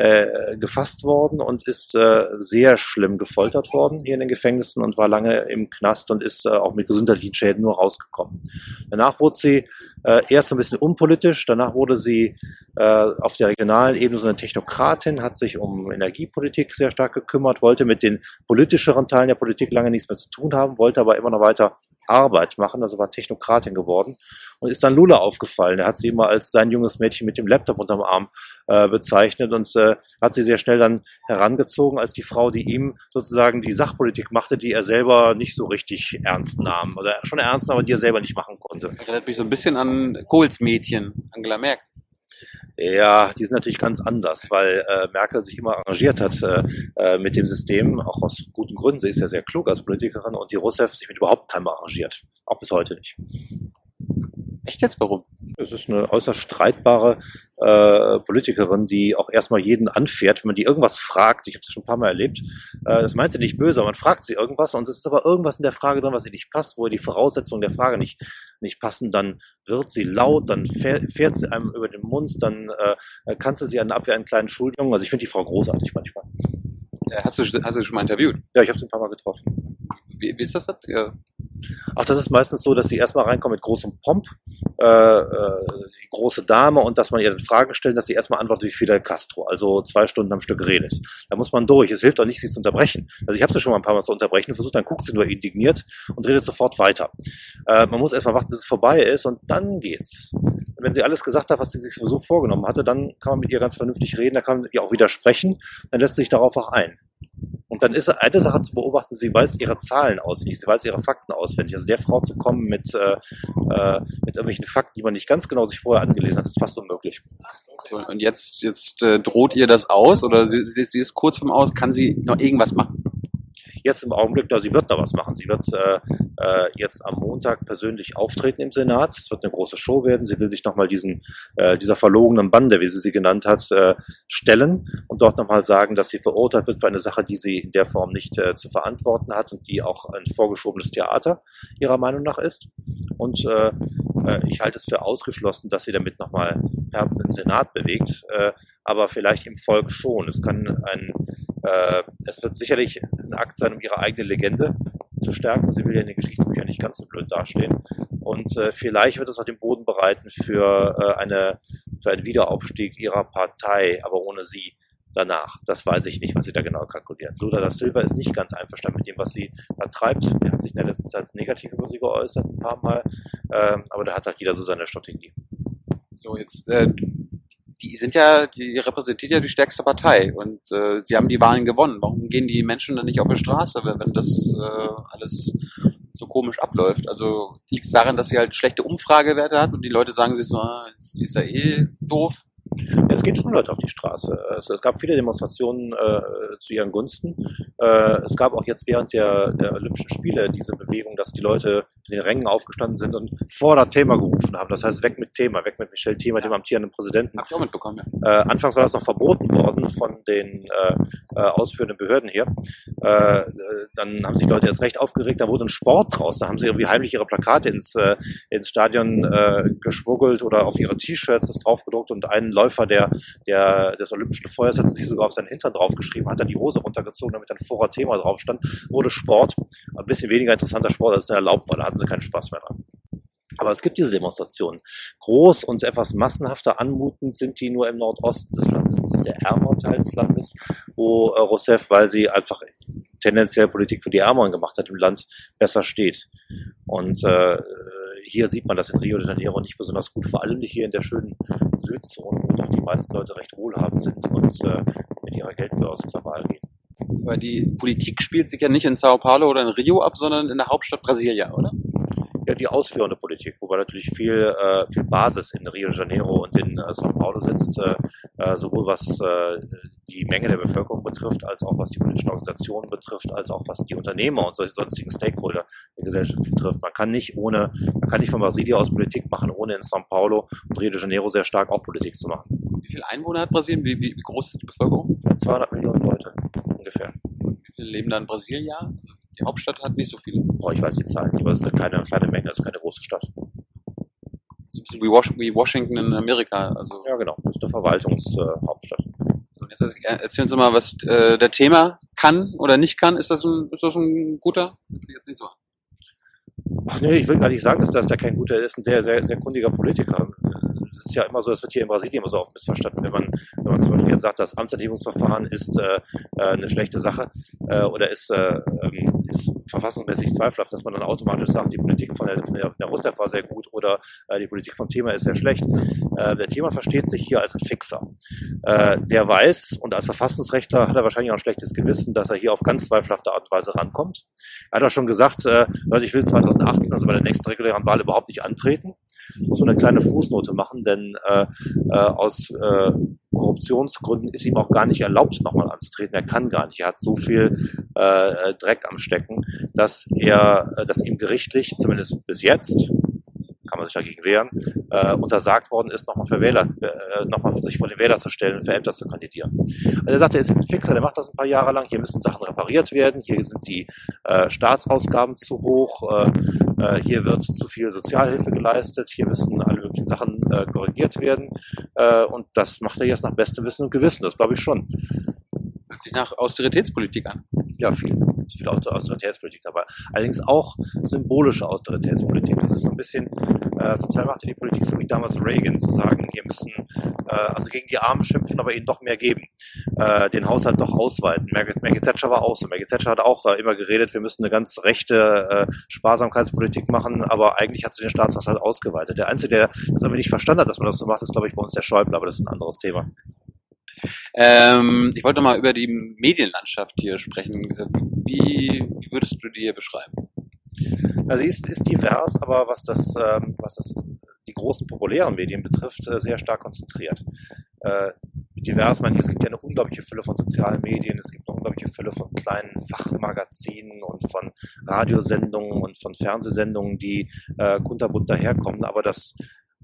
äh, gefasst worden und ist äh, sehr schlimm gefoltert worden hier in den Gefängnissen und war lange im Knast und ist äh, auch mit gesundheitlichen Schäden nur rausgekommen. Danach wurde sie äh, erst ein bisschen unpolitisch, danach wurde sie äh, auf der regionalen Ebene so eine Technokratin, hat sich um Energiepolitik sehr stark gekümmert, wollte mit den politischeren Teilen der Politik lange nichts mehr zu tun haben, wollte aber immer noch weiter Arbeit machen, also war Technokratin geworden und ist dann Lula aufgefallen. Er hat sie immer als sein junges Mädchen mit dem Laptop unterm Arm äh, bezeichnet und äh, hat sie sehr schnell dann herangezogen als die Frau, die ihm sozusagen die Sachpolitik machte, die er selber nicht so richtig ernst nahm oder schon ernst nahm, aber die er selber nicht machen konnte. Erinnert mich so ein bisschen an Kohls Mädchen, Angela Merkel. Ja, die sind natürlich ganz anders, weil äh, Merkel sich immer arrangiert hat äh, äh, mit dem System, auch aus guten Gründen. Sie ist ja sehr klug als Politikerin und die Rousseff sich mit überhaupt keinem arrangiert. Auch bis heute nicht. Echt jetzt? Warum? Es ist eine äußerst streitbare äh, Politikerin, die auch erstmal jeden anfährt, wenn man die irgendwas fragt. Ich habe das schon ein paar Mal erlebt. Äh, das meint sie nicht böse, aber man fragt sie irgendwas und es ist aber irgendwas in der Frage drin, was ihr nicht passt, wo ihr die Voraussetzungen der Frage nicht, nicht passen. Dann wird sie laut, dann fährt, fährt sie einem über den Mund, dann äh, kanzelt sie an Abwehr einen kleinen Schuljungen. Also ich finde die Frau großartig manchmal. Äh, Hast du, hast du schon mal interviewt? Ja, ich habe sie ein paar Mal getroffen. Wie, wie ist das? Ja. Ach, das ist meistens so, dass sie erstmal reinkommen mit großem Pomp, äh, äh, die große Dame und dass man ihr dann Fragen stellt, dass sie erstmal antwortet wie Fidel Castro, also zwei Stunden am Stück redet. Da muss man durch. Es hilft auch nicht, sie zu unterbrechen. Also ich habe sie schon mal ein paar Mal zu unterbrechen, versucht, dann guckt sie nur indigniert und redet sofort weiter. Äh, man muss erstmal warten, bis es vorbei ist und dann geht's. Und wenn sie alles gesagt hat, was sie sich sowieso vorgenommen hatte, dann kann man mit ihr ganz vernünftig reden, da kann man ihr auch widersprechen, dann lässt sie sich darauf auch ein. Dann ist eine Sache zu beobachten, sie weiß ihre Zahlen auswendig, sie weiß ihre Fakten auswendig. Also der Frau zu kommen mit, äh, äh, mit irgendwelchen Fakten, die man nicht ganz genau sich vorher angelesen hat, ist fast unmöglich. Und jetzt, jetzt äh, droht ihr das aus oder sie, sie, sie ist kurz vorm Aus, kann sie noch irgendwas machen? Jetzt im Augenblick, ja, sie wird da was machen. Sie wird äh, äh, jetzt am Montag persönlich auftreten im Senat. Es wird eine große Show werden. Sie will sich nochmal diesen, äh, dieser verlogenen Bande, wie sie sie genannt hat, äh, stellen und dort nochmal sagen, dass sie verurteilt wird für eine Sache, die sie in der Form nicht äh, zu verantworten hat und die auch ein vorgeschobenes Theater ihrer Meinung nach ist. Und äh, äh, ich halte es für ausgeschlossen, dass sie damit nochmal Herzen im Senat bewegt. Äh, aber vielleicht im Volk schon. Es kann ein, äh, es wird sicherlich ein Akt sein, um ihre eigene Legende zu stärken. Sie will ja in den Geschichtsbüchern nicht ganz so blöd dastehen. Und vielleicht wird es auch den Boden bereiten für eine für einen Wiederaufstieg ihrer Partei, aber ohne sie danach. Das weiß ich nicht, was sie da genau kalkulieren. Lula da Silva ist nicht ganz einverstanden mit dem, was sie da treibt. Er hat sich in der letzten Zeit negativ über sie geäußert, ein paar Mal. Ähm, aber da hat halt jeder so seine Strategie. So, jetzt, äh, die sind ja, die repräsentiert ja die stärkste Partei und äh, sie haben die Wahlen gewonnen. Warum gehen die Menschen dann nicht auf die Straße, wenn, wenn das äh, alles so komisch abläuft? Also liegt es daran, dass sie halt schlechte Umfragewerte hat und die Leute sagen sich so, ah, die ist ja eh doof. Ja, es gehen schon Leute auf die Straße. Es, es gab viele Demonstrationen äh, zu ihren Gunsten. Äh, es gab auch jetzt während der, der Olympischen Spiele diese Bewegung, dass die Leute in den Rängen aufgestanden sind und vor das Thema gerufen haben. Das heißt, weg mit Thema, weg mit Michel Thema, dem amtierenden Präsidenten. Hab ich auch mitbekommen, ja. Äh, anfangs war das noch verboten worden von den äh, äh, ausführenden Behörden hier. Äh, dann haben sich Leute erst recht aufgeregt, da wurde ein Sport draus. Da haben sie irgendwie heimlich ihre Plakate ins, ins Stadion geschmuggelt oder auf ihre T-Shirts das draufgedruckt und ein Läufer der, der, des Olympischen Feuers hat sich sogar auf seinen Hintern draufgeschrieben, hat dann die Hose runtergezogen, damit ein vorer Thema drauf stand, wurde Sport. Ein bisschen weniger interessanter Sport, als es erlaubt war, da hatten sie keinen Spaß mehr dran. Aber es gibt diese Demonstrationen. Groß und etwas massenhafter anmutend sind die nur im Nordosten des Landes. Das ist der ärmere Teil des Landes, wo äh, Rousseff, weil sie einfach tendenziell Politik für die Ärmeren gemacht hat im Land, besser steht. Und äh, hier sieht man das in Rio de Janeiro nicht besonders gut, vor allem nicht hier in der schönen Südzone, wo doch die meisten Leute recht wohlhabend sind und äh, mit ihrer Geldbörse zur Wahl gehen. Aber die Politik spielt sich ja nicht in Sao Paulo oder in Rio ab, sondern in der Hauptstadt Brasilia, oder? Ja, die ausführende Politik, wobei natürlich viel, äh, viel Basis in Rio de Janeiro und in äh, Sao Paulo sitzt, äh, äh, sowohl was äh, die Menge der Bevölkerung betrifft, als auch was die politischen Organisationen betrifft, als auch was die Unternehmer und solche sonstigen Stakeholder der Gesellschaft betrifft. Man kann nicht ohne, man kann nicht von Brasilien aus Politik machen, ohne in São Paulo und Rio de Janeiro sehr stark auch Politik zu machen. Wie viele Einwohner hat Brasilien? Wie, wie, wie groß ist die Bevölkerung? 200 Millionen Leute ungefähr. Wie viele leben da in Brasilia? Also die Hauptstadt hat nicht so viele. Oh, ich weiß die Zahlen, aber es ist eine kleine, kleine Menge, es ist keine große Stadt. Ist ein bisschen wie, Wash wie Washington in Amerika. Also, Ja, genau, das ist eine Verwaltungshauptstadt. so, jetzt erzähl- erzählen Sie mal, was äh, der Thema kann oder nicht kann. Ist das ein, ist das ein guter? Jetzt nicht so. Ach nee, ich will gar nicht sagen, dass das der kein guter ist, ein sehr, sehr, sehr kundiger Politiker. Das ist ja immer so, das wird hier in Brasilien immer so oft missverstanden. Wenn man, wenn man zum Beispiel jetzt sagt, das Amtsenthebungsverfahren ist äh, äh, eine schlechte Sache äh, oder ist, äh, ähm, ist verfassungsmäßig zweifelhaft, dass man dann automatisch sagt, die Politik von der, von der, von der Russland war sehr gut oder äh, die Politik vom Thema ist sehr schlecht. Äh, der Thema versteht sich hier als ein Fixer. Äh, der weiß, und als Verfassungsrechtler hat er wahrscheinlich auch ein schlechtes Gewissen, dass er hier auf ganz zweifelhafte Art und Weise rankommt. Er hat auch schon gesagt, äh, Leute, ich will 2018, also bei der nächsten regulären Wahl, überhaupt nicht antreten. So eine kleine Fußnote machen, denn äh, äh, aus äh, Korruptionsgründen ist ihm auch gar nicht erlaubt, nochmal anzutreten. Er kann gar nicht. Er hat so viel äh, Dreck am Stecken, dass er, dass ihm gerichtlich, zumindest bis jetzt, man sich dagegen wehren, äh, untersagt worden ist, nochmal für Wähler, äh, nochmal sich vor den Wähler zu stellen, für Ämter zu kandidieren. Also er sagt, er ist jetzt ein Fixer, der macht das ein paar Jahre lang, hier müssen Sachen repariert werden, hier sind die äh, Staatsausgaben zu hoch, äh, äh, hier wird zu viel Sozialhilfe geleistet, hier müssen alle möglichen Sachen äh, korrigiert werden äh, und das macht er jetzt nach bestem Wissen und Gewissen, das glaube ich schon. Hört sich nach Austeritätspolitik an. Ja, viel. Ist viel Auster- Austeritätspolitik dabei. Allerdings auch symbolische Austeritätspolitik. Das ist so ein bisschen, äh, zum Teil machte die Politik so wie damals Reagan, zu sagen, wir müssen äh, also gegen die Armen schimpfen, aber ihnen doch mehr geben. Äh, den Haushalt doch ausweiten. Margaret, Margaret Thatcher war auch so. Margaret Thatcher hat auch äh, immer geredet, wir müssen eine ganz rechte äh, Sparsamkeitspolitik machen, aber eigentlich hat sie den Staatshaushalt ausgeweitet. Der Einzige, der das aber nicht verstanden hat, dass man das so macht, ist, glaube ich, bei uns der Schäuble, aber das ist ein anderes Thema. Ähm, ich wollte mal über die Medienlandschaft hier sprechen. Wie, wie würdest du die hier beschreiben? Also sie ist, ist divers, aber was das, ähm, was das die großen populären Medien betrifft, äh, sehr stark konzentriert. Äh, divers, man, es gibt ja eine unglaubliche Fülle von sozialen Medien, es gibt eine unglaubliche Fülle von kleinen Fachmagazinen und von Radiosendungen und von Fernsehsendungen, die äh, kunterbunt daherkommen, aber das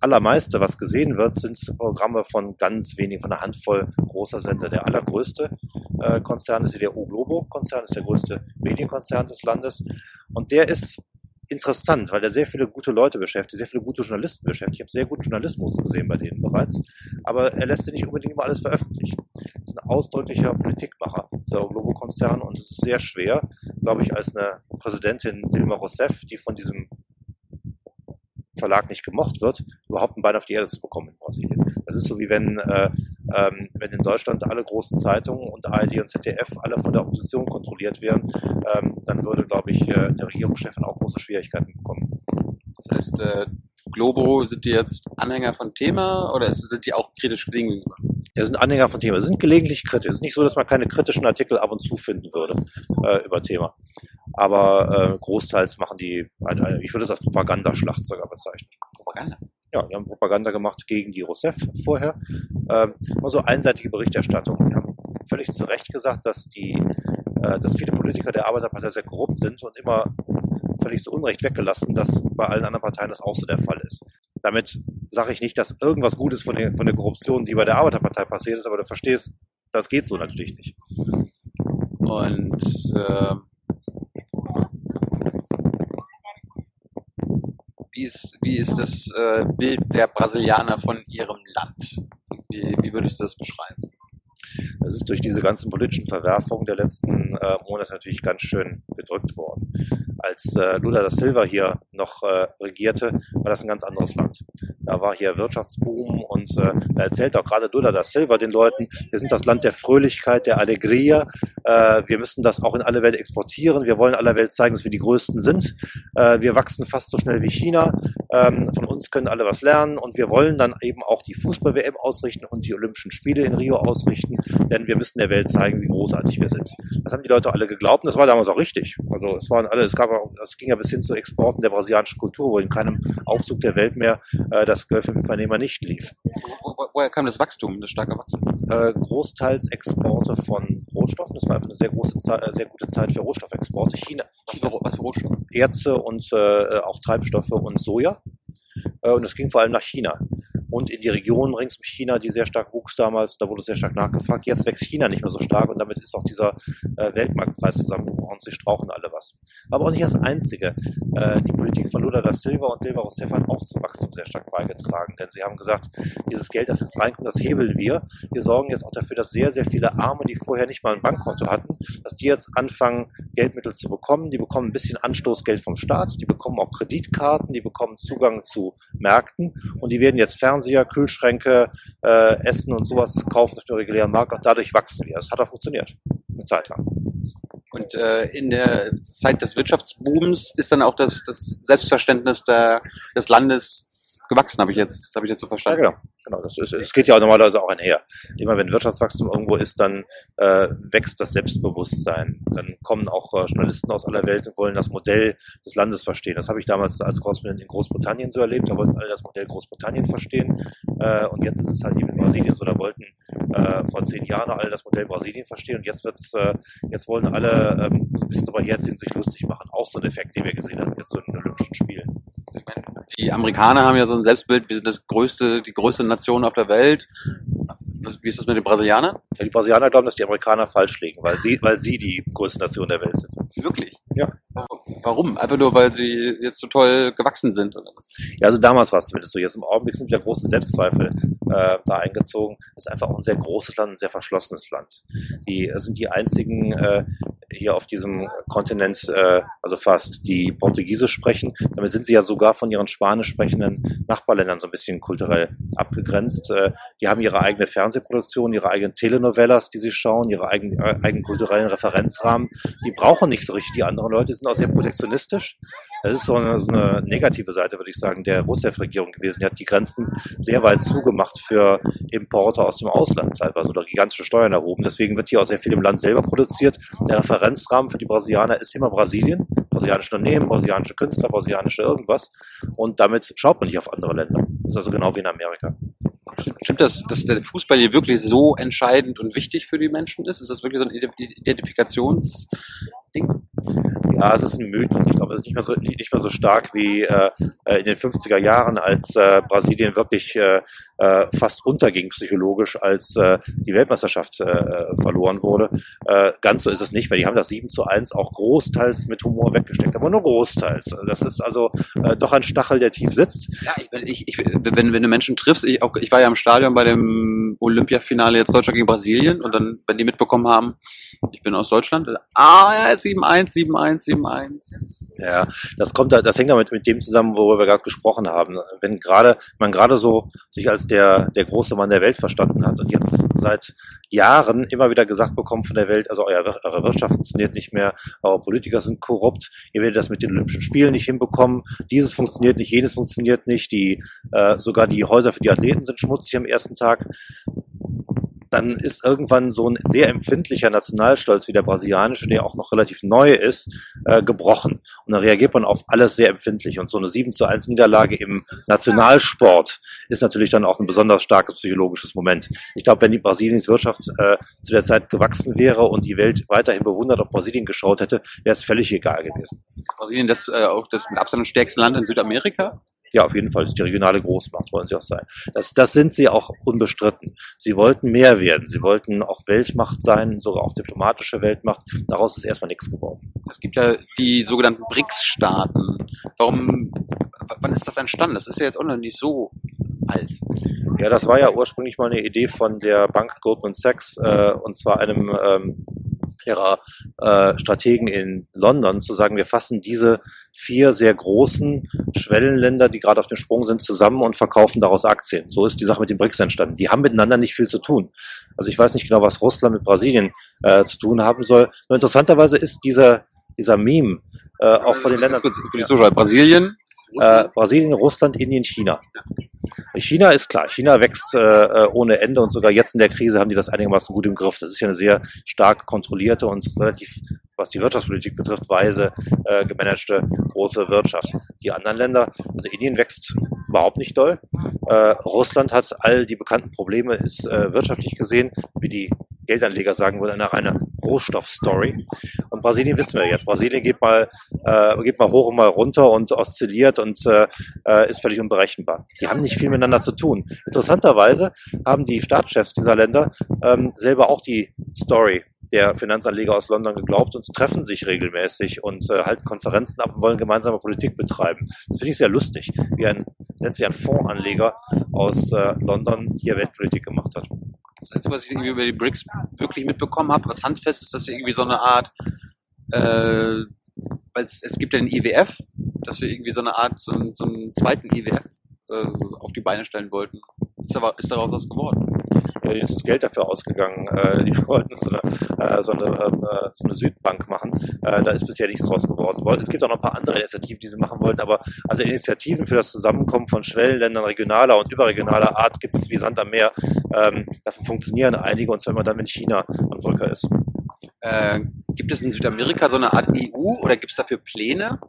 allermeiste, was gesehen wird, sind Programme von ganz wenigen, von einer Handvoll großer Sender. Der allergrößte äh, Konzern ist der O Globo-Konzern, ist der größte Medienkonzern des Landes. Und der ist interessant, weil er sehr viele gute Leute beschäftigt, sehr viele gute Journalisten beschäftigt. Ich habe sehr guten Journalismus gesehen bei denen bereits, aber er lässt sich nicht unbedingt immer alles veröffentlichen. Er ist ein ausdrücklicher Politikmacher, dieser Globo-Konzern, und es ist sehr schwer, glaube ich, als eine Präsidentin Dilma Rousseff, die von diesem Verlag nicht gemocht wird, überhaupt ein Bein auf die Erde zu bekommen in Brasilien. Das ist so wie wenn, äh, ähm, wenn in Deutschland alle großen Zeitungen und ARD und ZDF alle von der Opposition kontrolliert wären, ähm, dann würde, glaube ich, äh, der Regierungschefin auch große Schwierigkeiten bekommen. Das heißt, äh, Globo, sind die jetzt Anhänger von Thema oder sind die auch kritisch gegenüber? Wir sind Anhänger von Thema. Sind gelegentlich kritisch. Es ist nicht so, dass man keine kritischen Artikel ab und zu finden würde äh, über Thema. Aber äh, großteils machen die, ein, ein, ich würde das als Propagandaschlacht sogar bezeichnen. Propaganda. Ja, die haben Propaganda gemacht gegen die Rousseff vorher. Ähm, immer so einseitige Berichterstattung. Die haben völlig zu Recht gesagt, dass die, äh, dass viele Politiker der Arbeiterpartei sehr korrupt sind und immer völlig zu Unrecht weggelassen, dass bei allen anderen Parteien das auch so der Fall ist. Damit sage ich nicht, dass irgendwas Gutes von der, von der Korruption, die bei der Arbeiterpartei passiert ist, aber du verstehst, das geht so natürlich nicht. Und äh, wie, ist, wie ist das äh, Bild der Brasilianer von ihrem Land? Wie, wie würdest du das beschreiben? Das ist durch diese ganzen politischen Verwerfungen der letzten äh, Monate natürlich ganz schön gedrückt worden. Als äh, Lula da Silva hier noch äh, regierte, war das ein ganz anderes Land. Da war hier Wirtschaftsboom und äh, da erzählt auch gerade Lula da Silva den Leuten, wir sind das Land der Fröhlichkeit, der Alegria. Äh, wir müssen das auch in alle Welt exportieren. Wir wollen aller Welt zeigen, dass wir die Größten sind. Äh, wir wachsen fast so schnell wie China. Ähm, von uns können alle was lernen und wir wollen dann eben auch die Fußball-WM ausrichten und die Olympischen Spiele in Rio ausrichten, denn wir müssen der Welt zeigen, wie großartig wir sind. Das haben die Leute alle geglaubt und das war damals auch richtig. Also es waren alle, es gab auch, es ging ja bis hin zu Exporten der brasilianischen Kultur, wo in keinem Aufzug der Welt mehr äh, das Geld für Unternehmer nicht lief. Wo, wo, woher kam das Wachstum, das starke Wachstum? Äh, großteils Exporte von Rohstoffen. Es war einfach eine sehr große, Ze- äh, sehr gute Zeit für Rohstoffexporte. China, Was für, was für Rohstoffe? Erze und äh, auch Treibstoffe und Soja. Äh, und es ging vor allem nach China. Und in die Region rings um China, die sehr stark wuchs damals, da wurde sehr stark nachgefragt. Jetzt wächst China nicht mehr so stark und damit ist auch dieser äh, Weltmarktpreis zusammengebrochen. Sie strauchen alle was. Aber auch nicht das Einzige. Äh, die Politik von Lula da Silva und Dilma Rousseff hat auch zum Wachstum sehr stark beigetragen. Denn sie haben gesagt, dieses Geld, das jetzt reinkommt, das hebeln wir. Wir sorgen jetzt auch dafür, dass sehr, sehr viele Arme, die vorher nicht mal ein Bankkonto hatten, dass die jetzt anfangen, Geldmittel zu bekommen. Die bekommen ein bisschen Anstoßgeld vom Staat, die bekommen auch Kreditkarten, die bekommen Zugang zu Märkten und die werden jetzt Fernseher, Kühlschränke, äh, Essen und sowas kaufen auf dem regulären Markt. Auch dadurch wachsen wir. Das hat auch funktioniert. Eine Zeit lang. Und äh, in der Zeit des Wirtschaftsbooms ist dann auch das, das Selbstverständnis der, des Landes gewachsen, habe ich jetzt, habe ich jetzt so Ja, verstanden. genau. genau das, ist, das geht ja normalerweise auch einher. Immer wenn Wirtschaftswachstum irgendwo ist, dann äh, wächst das Selbstbewusstsein. Dann kommen auch äh, Journalisten aus aller Welt und wollen das Modell des Landes verstehen. Das habe ich damals als Korrespondent in Großbritannien so erlebt. Da wollten alle das Modell Großbritannien verstehen. Äh, und jetzt ist es halt eben in Brasilien so. Da wollten äh, vor zehn Jahren alle das Modell Brasilien verstehen. Und jetzt wird's, äh, jetzt wollen alle ähm, ein bisschen drüber herziehen, sich lustig machen. Auch so ein Effekt, den wir gesehen haben jetzt so in den Olympischen Spielen. Ich meine, die Amerikaner haben ja so ein Selbstbild, wir sind das größte, die größte Nation auf der Welt. Wie ist das mit den Brasilianern? Ja, die Brasilianer glauben, dass die Amerikaner falsch liegen, weil sie, weil sie die größte Nation der Welt sind. Wirklich? Ja. Warum? Einfach nur, weil sie jetzt so toll gewachsen sind oder? Ja, also damals war es zumindest so. Jetzt im Augenblick sind ja große Selbstzweifel äh, da eingezogen. Es ist einfach auch ein sehr großes Land, ein sehr verschlossenes Land. Die sind die einzigen äh, hier auf diesem Kontinent, äh, also fast, die Portugiesisch sprechen. Damit sind sie ja sogar von ihren spanisch sprechenden Nachbarländern so ein bisschen kulturell abgegrenzt. Äh, die haben ihre eigene Fernsehproduktion, ihre eigenen Telenovelas, die sie schauen, ihre eigenen, äh, eigenen kulturellen Referenzrahmen. Die brauchen nicht so richtig die anderen Leute, die sind auch sehr protektionistisch. Das ist so eine, so eine negative Seite, würde ich sagen, der Rousseff-Regierung gewesen. Die hat die Grenzen sehr weit zugemacht für Importe aus dem Ausland teilweise oder gigantische Steuern erhoben. Deswegen wird hier auch sehr viel im Land selber produziert. Der Referenzrahmen für die Brasilianer ist immer Brasilien. Brasilianische Unternehmen, brasilianische Künstler, brasilianische irgendwas. Und damit schaut man nicht auf andere Länder. Das ist also genau wie in Amerika. Stimmt, das, dass der Fußball hier wirklich so entscheidend und wichtig für die Menschen ist? Ist das wirklich so ein Ident- Identifikationsding? Ja, es ist ein Mythos. Ich glaube, es ist nicht mehr so, nicht mehr so stark wie äh, äh, in den 50er Jahren, als äh, Brasilien wirklich äh, äh, fast unterging psychologisch, als äh, die Weltmeisterschaft äh, verloren wurde. Äh, ganz so ist es nicht mehr. Die haben das 7 zu 1 auch großteils mit Humor weggesteckt, aber nur großteils. Das ist also äh, doch ein Stachel, der tief sitzt. Ja, ich, ich, ich, wenn, wenn du Menschen triffst, ich, auch, ich war ja im Stadion bei dem Olympiafinale jetzt Deutschland gegen Brasilien und dann, wenn die mitbekommen haben, ich bin aus Deutschland, ah ja, 7-1, 7-1, 7-1. Ja, das kommt da, das hängt damit mit dem zusammen, worüber wir gerade gesprochen haben. Wenn gerade man gerade so sich als der der große Mann der Welt verstanden hat und jetzt seit Jahren immer wieder gesagt bekommt von der Welt, also euer, eure Wirtschaft funktioniert nicht mehr, eure Politiker sind korrupt, ihr werdet das mit den Olympischen Spielen nicht hinbekommen, dieses funktioniert nicht, jenes funktioniert nicht, die äh, sogar die Häuser für die Athleten sind schmutzig am ersten Tag dann ist irgendwann so ein sehr empfindlicher Nationalstolz wie der brasilianische, der auch noch relativ neu ist, äh, gebrochen. Und dann reagiert man auf alles sehr empfindlich. Und so eine 7 zu 1 Niederlage im Nationalsport ist natürlich dann auch ein besonders starkes psychologisches Moment. Ich glaube, wenn die Brasiliens Wirtschaft äh, zu der Zeit gewachsen wäre und die Welt weiterhin bewundert auf Brasilien geschaut hätte, wäre es völlig egal gewesen. Ist Brasilien das äh, auch das mit Abstand stärkste Land in Südamerika? Ja, auf jeden Fall. Das ist die regionale Großmacht, wollen sie auch sein. Das, das sind sie auch unbestritten. Sie wollten mehr werden. Sie wollten auch Weltmacht sein, sogar auch diplomatische Weltmacht. Daraus ist erstmal nichts geworden. Es gibt ja die sogenannten BRICS-Staaten. Warum, wann ist das entstanden? Das ist ja jetzt auch noch nicht so alt. Ja, das war ja ursprünglich mal eine Idee von der Bank Goldman Sachs, äh, und zwar einem ähm, ihrer äh, Strategen in London, zu sagen, wir fassen diese vier sehr großen Schwellenländer, die gerade auf dem Sprung sind, zusammen und verkaufen daraus Aktien. So ist die Sache mit den BRICS entstanden. Die haben miteinander nicht viel zu tun. Also ich weiß nicht genau, was Russland mit Brasilien äh, zu tun haben soll. Nur interessanterweise ist dieser, dieser Meme äh, auch von den Ländern. Kurz Für die Zuschauer. Brasilien, Äh, Brasilien, Russland, Indien, China. China ist klar. China wächst äh, äh, ohne Ende und sogar jetzt in der Krise haben die das einigermaßen gut im Griff. Das ist ja eine sehr stark kontrollierte und relativ, was die Wirtschaftspolitik betrifft, weise äh, gemanagte große Wirtschaft. Die anderen Länder, also Indien wächst überhaupt nicht doll. Äh, Russland hat all die bekannten Probleme, ist äh, wirtschaftlich gesehen, wie die Geldanleger sagen würden, eine reine Rohstoffstory. Und Brasilien wissen wir jetzt. Brasilien geht mal, äh, geht mal hoch und mal runter und oszilliert und äh, äh, ist völlig unberechenbar. Die haben nicht viel miteinander zu tun. Interessanterweise haben die Staatschefs dieser Länder ähm, selber auch die Story der Finanzanleger aus London geglaubt und treffen sich regelmäßig und äh, halten Konferenzen ab und wollen gemeinsame Politik betreiben. Das finde ich sehr lustig, wie ein letztlich ein Fondsanleger aus äh, London hier Weltpolitik gemacht hat. Das Einzige, was ich irgendwie über die BRICS wirklich mitbekommen habe, was handfest ist, dass sie irgendwie so eine Art, äh, weil es, es gibt ja den IWF, dass wir irgendwie so eine Art, so, einen- so einen zweiten IWF äh, auf die Beine stellen wollten. Ist, aber, ist daraus was geworden? Ja, jetzt ist Geld dafür ausgegangen. Äh, (laughs) die wollten so eine, äh, so, eine, ähm, äh, so eine Südbank machen. Äh, da ist bisher nichts draus geworden. Es gibt auch noch ein paar andere Initiativen, die sie machen wollten, aber also Initiativen für das Zusammenkommen von Schwellenländern regionaler und überregionaler Art gibt es wie Sand am Meer. Ähm, davon funktionieren einige, und zwar immer dann, wenn China am Drücker ist. Äh, gibt es in Südamerika so eine Art EU oder gibt es dafür Pläne?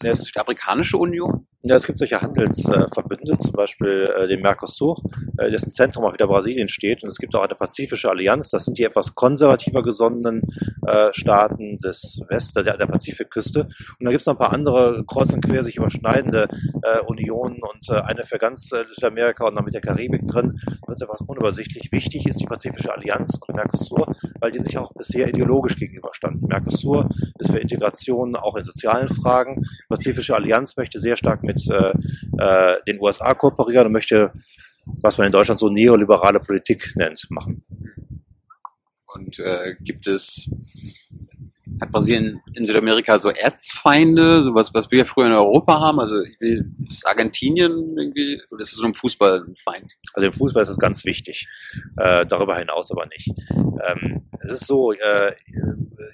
Eine Südamerikanische Union? Ja, es gibt solche Handelsverbünde, zum Beispiel äh, den Mercosur, äh, dessen Zentrum auch wieder Brasilien steht. Und es gibt auch eine Pazifische Allianz. Das sind die etwas konservativer gesonnenen äh, Staaten des West, der, der Pazifikküste. Und da gibt es noch ein paar andere kreuz und quer sich überschneidende äh, Unionen und äh, eine für ganz äh, Südamerika und noch mit der Karibik drin. Das ist etwas unübersichtlich. Wichtig ist die Pazifische Allianz und Mercosur, weil die sich auch bisher ideologisch gegenüberstanden. Mercosur ist für Integration auch in sozialen Fragen. Die Pazifische Allianz möchte sehr stark mit äh, äh, den USA kooperieren und möchte, was man in Deutschland so neoliberale Politik nennt, machen. Und äh, gibt es, hat Brasilien in Südamerika so Erzfeinde, sowas, was wir früher in Europa haben? Also irgendwie ist Argentinien irgendwie, oder ist es so ein Fußballfeind? Also im Fußball ist das ganz wichtig, äh, darüber hinaus aber nicht. Ähm, es ist so, äh,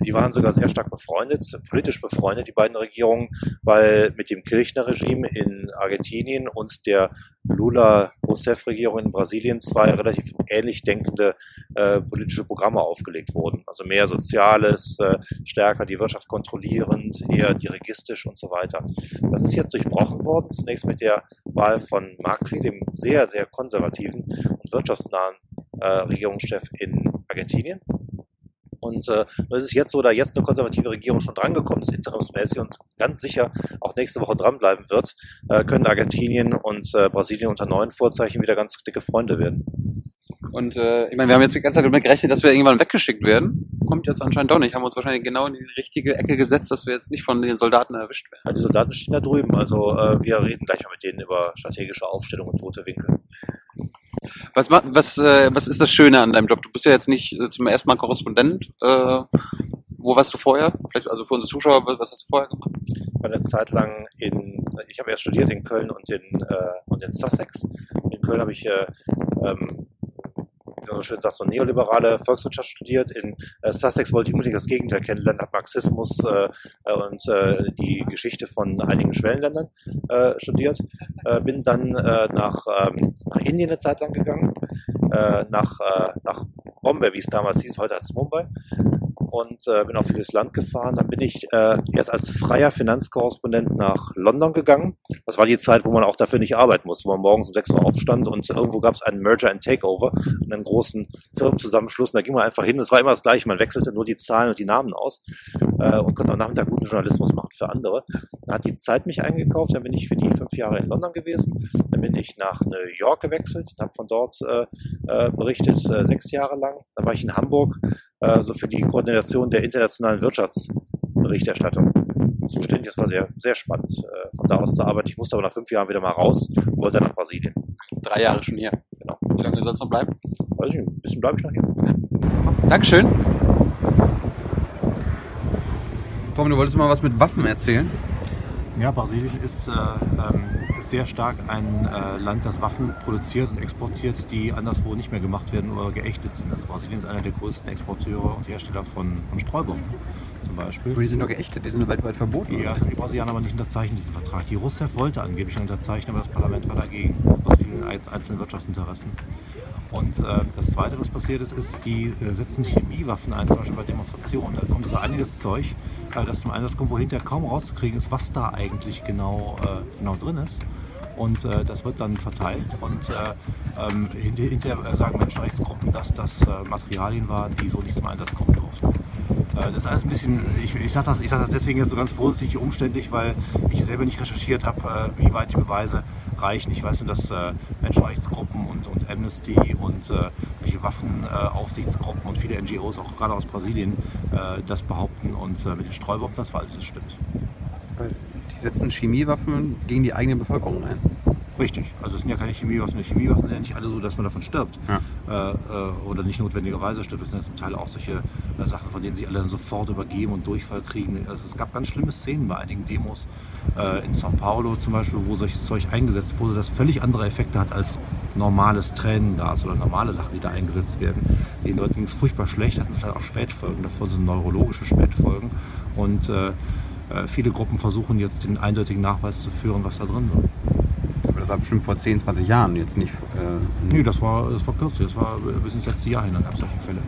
die waren sogar sehr stark befreundet, politisch befreundet, die beiden Regierungen, weil mit dem Kirchner-Regime in Argentinien und der Lula-Rousseff-Regierung in Brasilien zwei relativ ähnlich denkende äh, politische Programme aufgelegt wurden. Also mehr Soziales, äh, stärker die Wirtschaft kontrollierend, eher dirigistisch und so weiter. Das ist jetzt durchbrochen worden, zunächst mit der Wahl von Macri, dem sehr, sehr konservativen und wirtschaftsnahen äh, Regierungschef in Argentinien. Und äh, nur ist es jetzt so, da jetzt eine konservative Regierung schon drangekommen ist, interimsmäßig und ganz sicher auch nächste Woche dranbleiben wird, äh, können Argentinien und äh, Brasilien unter neuen Vorzeichen wieder ganz dicke Freunde werden. Und äh, ich meine, wir haben jetzt die ganze Zeit damit gerechnet, dass wir irgendwann weggeschickt werden. Kommt jetzt anscheinend doch nicht. Haben uns wahrscheinlich genau in die richtige Ecke gesetzt, dass wir jetzt nicht von den Soldaten erwischt werden. Ja, die Soldaten stehen da drüben, also äh, wir reden gleich mal mit denen über strategische Aufstellung und tote Winkel. Was, was, äh, was ist das Schöne an deinem Job? Du bist ja jetzt nicht äh, zum ersten Mal Korrespondent. Äh, wo warst du vorher? Vielleicht also für unsere Zuschauer, was hast du vorher gemacht? war eine Zeit lang in, ich habe erst studiert in Köln und in, äh, und in Sussex. In Köln habe ich, äh, ähm, wie man so schön sagt, so neoliberale Volkswirtschaft studiert. In äh, Sussex wollte ich unbedingt das Gegenteil kennenlernen, habe Marxismus äh, äh, und äh, die Geschichte von einigen Schwellenländern äh, studiert. Äh, bin dann äh, nach, ähm, nach Indien eine Zeit lang gegangen, äh, nach, äh, nach Bombay, wie es damals hieß, heute es Mumbai und äh, bin auch viel durchs Land gefahren. Dann bin ich äh, erst als freier Finanzkorrespondent nach London gegangen. Das war die Zeit, wo man auch dafür nicht arbeiten musste, wo man morgens um 6 Uhr aufstand und irgendwo gab es einen Merger and Takeover, einen großen Firmenzusammenschluss. Und da ging man einfach hin. Es war immer das Gleiche. Man wechselte nur die Zahlen und die Namen aus äh, und konnte am Nachmittag guten Journalismus machen für andere. Dann hat die Zeit mich eingekauft. Dann bin ich für die fünf Jahre in London gewesen. Dann bin ich nach New York gewechselt, habe von dort äh, äh, berichtet, äh, sechs Jahre lang. Dann war ich in Hamburg, äh, so für die Koordination der internationalen Wirtschaftsberichterstattung zuständig. Das war sehr, sehr spannend, äh, von da aus zu arbeiten. Ich musste aber nach fünf Jahren wieder mal raus und wollte dann nach Brasilien. Jetzt drei Jahre schon hier. Genau. Wie lange soll es noch bleiben? Weiß ich nicht, ein bisschen bleibe ich noch hier. Dankeschön. Tom, du wolltest mal was mit Waffen erzählen? Ja, Brasilien ist äh, ähm, sehr stark ein äh, Land, das Waffen produziert und exportiert, die anderswo nicht mehr gemacht werden oder geächtet sind. Also Brasilien ist einer der größten Exporteure und Hersteller von, von Streubomben zum Beispiel. Die sind doch geächtet, die sind weltweit verboten. Ja, die Brasilianer aber nicht unterzeichnet, diesen Vertrag. Die Rousseff wollte angeblich unterzeichnen, aber das Parlament war dagegen, aus vielen ein- einzelnen Wirtschaftsinteressen. Und äh, das Zweite, was passiert ist, ist, die äh, setzen Chemiewaffen ein, zum Beispiel bei Demonstrationen. Da kommt so einiges Zeug, äh, das zum Einsatz kommt, wo hinterher kaum rauszukriegen ist, was da eigentlich genau, äh, genau drin ist. Und äh, das wird dann verteilt und äh, ähm, hinter, hinterher äh, sagen Menschenrechtsgruppen, dass das äh, Materialien waren, die so nicht zum Einsatz kommen durften. Äh, Das ist alles ein bisschen, ich, ich sage das, sag das deswegen jetzt so ganz vorsichtig umständlich, weil ich selber nicht recherchiert habe, äh, wie weit die Beweise reichen. Ich weiß nur, dass äh, Menschenrechtsgruppen und, und Amnesty und äh, Waffenaufsichtsgruppen und viele NGOs, auch gerade aus Brasilien, äh, das behaupten. Und äh, mit den Streubomben, das weiß ich, das stimmt. Die setzen Chemiewaffen gegen die eigene Bevölkerung ein. Richtig, also es sind ja keine Chemiewaffen. Die Chemiewaffen sind ja nicht alle so, dass man davon stirbt. Ja. Äh, äh, oder nicht notwendigerweise stirbt. Es sind ja zum Teil auch solche äh, Sachen, von denen sich alle dann sofort übergeben und Durchfall kriegen. Also es gab ganz schlimme Szenen bei einigen Demos äh, in São Paulo zum Beispiel, wo solches Zeug eingesetzt wurde, das völlig andere Effekte hat als normales Tränengas oder normale Sachen, die da eingesetzt werden. Den Leuten ging es furchtbar schlecht, hatten dann auch Spätfolgen, davon sind neurologische Spätfolgen. Und äh, äh, viele Gruppen versuchen jetzt den eindeutigen Nachweis zu führen, was da drin war. Aber das war bestimmt vor 10, 20 Jahren, jetzt nicht äh, Nee, das war, das war kürzlich, das war bis ins letzte Jahr hinein gab es solche Fälle.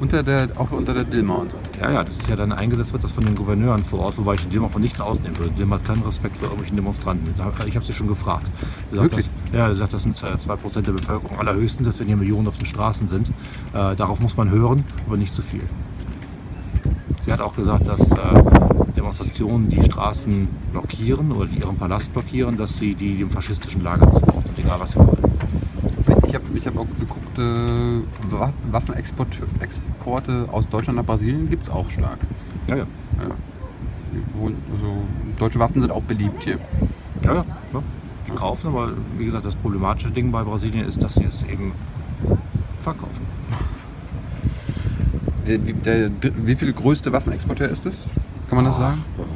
unter der, auch unter der Dilma und so. Ja, ja, das ist ja dann eingesetzt wird, das von den Gouverneuren vor Ort, wobei ich Dilma von nichts ausnehmen würde. Dilma hat keinen Respekt vor irgendwelchen Demonstranten. Ich habe sie schon gefragt. Er sagt, Wirklich? Das, ja, er sagt, das sind äh, 2% der Bevölkerung, allerhöchstens, als wenn hier Millionen auf den Straßen sind. Äh, darauf muss man hören, aber nicht zu viel. Sie hat auch gesagt, dass äh, Demonstrationen, die Straßen blockieren oder die ihren Palast blockieren, dass sie die dem faschistischen Lager zuordnen, egal was sie wollen. Ich habe ich hab auch geguckt, äh, Wa- Waffenexporte Exporte aus Deutschland nach Brasilien gibt es auch stark. Ja, ja. Ja. Also, deutsche Waffen sind auch beliebt hier. Ja, ja, ja. Kaufen, aber wie gesagt, das problematische Ding bei Brasilien ist, dass sie es eben verkaufen. Der, wie- der, wie viel größte Waffenexporteur ist das? Kann man das sagen? Boah,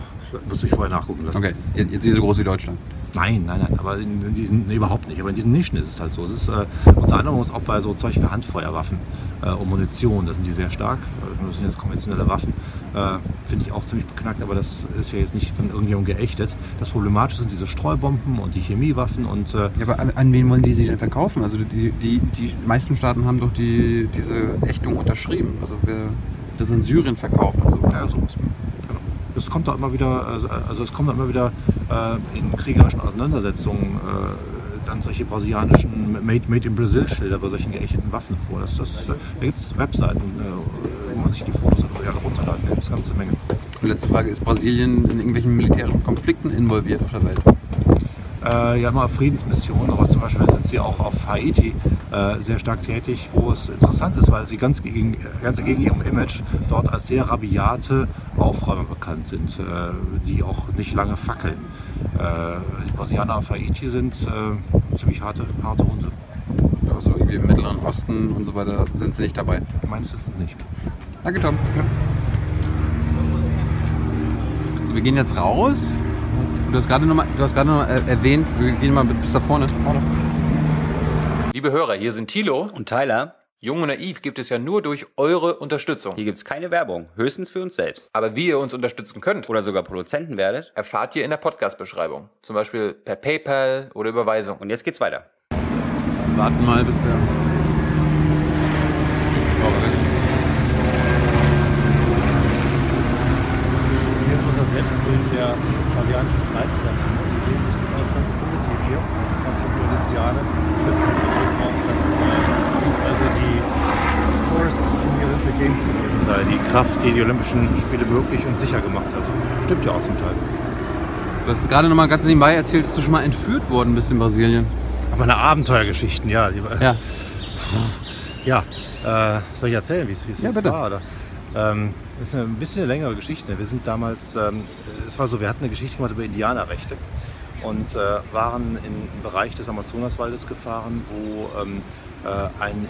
muss ich vorher nachgucken lassen. Okay, jetzt jetzt nicht so groß wie Deutschland. Nein, nein, nein, aber in, in diesen, nee, überhaupt nicht. Aber in diesen Nischen ist es halt so. Es ist äh, unter anderem auch bei so Zeug für Handfeuerwaffen äh, und Munition, da sind die sehr stark. Äh, Das sind jetzt konventionelle Waffen. Äh, Finde ich auch ziemlich beknackt, aber das ist ja jetzt nicht von irgendjemandem geächtet. Das Problematische sind diese Streubomben und die Chemiewaffen und äh, Ja, aber an, an wen wollen die sich denn verkaufen? Also die, die, die meisten Staaten haben doch die, diese Ächtung unterschrieben. Also wer das in Syrien verkauft und so. Ja, sowas. Genau. Es kommt da immer wieder, also- also es kommt da immer wieder äh, in kriegerischen Auseinandersetzungen äh, dann solche brasilianischen Made, Made in Brazil Schilder bei solchen geächteten Waffen vor. Das, das, da gibt es Webseiten, äh, wo man sich die Fotos ja, eine ganze Menge. Und letzte Frage, ist Brasilien in irgendwelchen militärischen Konflikten involviert auf der Welt? Äh, ja, mal Friedensmissionen, aber zum Beispiel sind sie auch auf Haiti äh, sehr stark tätig, wo es interessant ist, weil sie ganz gegen, ganz gegen ihrem Image dort als sehr rabiate Aufräumer bekannt sind, äh, die auch nicht lange fackeln. Äh, die Brasilianer auf Haiti sind äh, ziemlich harte, harte Hunde. Also irgendwie im Mittleren Osten und so weiter sind sie nicht dabei. Meines Wissens nicht. Danke, Tom. So, wir gehen jetzt raus. Du hast gerade noch mal, du hast gerade noch äh, erwähnt, wir gehen mal bis da vorne. Liebe Hörer, hier sind Thilo. Und Tyler, Jung und Naiv gibt es ja nur durch eure Unterstützung. hier gibt's keine Werbung, höchstens für uns selbst. Aber wie ihr uns unterstützen könnt, Oder sogar Produzenten werdet. erfahrt ihr in der Podcast-Beschreibung. Zum Beispiel per PayPal oder Überweisung. Und jetzt geht's weiter. Warten mal, bis der. Hier ist unser Selbstbild der brasilianischen Streitkräfte. Die sehen sich durchaus ganz positiv hier auf der Olympiade. Schützen da steht drauf, dass äh, dies also die Force in die Olympic Games gewesen sei. Die Kraft, die die Olympischen Spiele möglich und sicher gemacht hat. Stimmt ja auch zum Teil. Du hast gerade noch mal ganz nebenbei erzählt, dass du schon mal entführt worden bist in Brasilien. Aber meine Abenteuergeschichten, ja. Ja. Ja, äh, soll ich erzählen, wie es Ja, bitte. war? Oder? Ähm, das ist eine ein bisschen eine längere Geschichte. Wir sind damals, ähm, es war so, wir hatten eine Geschichte gemacht über Indianerrechte und äh, waren in einen Bereich des Amazonaswaldes gefahren, wo ähm, äh, ein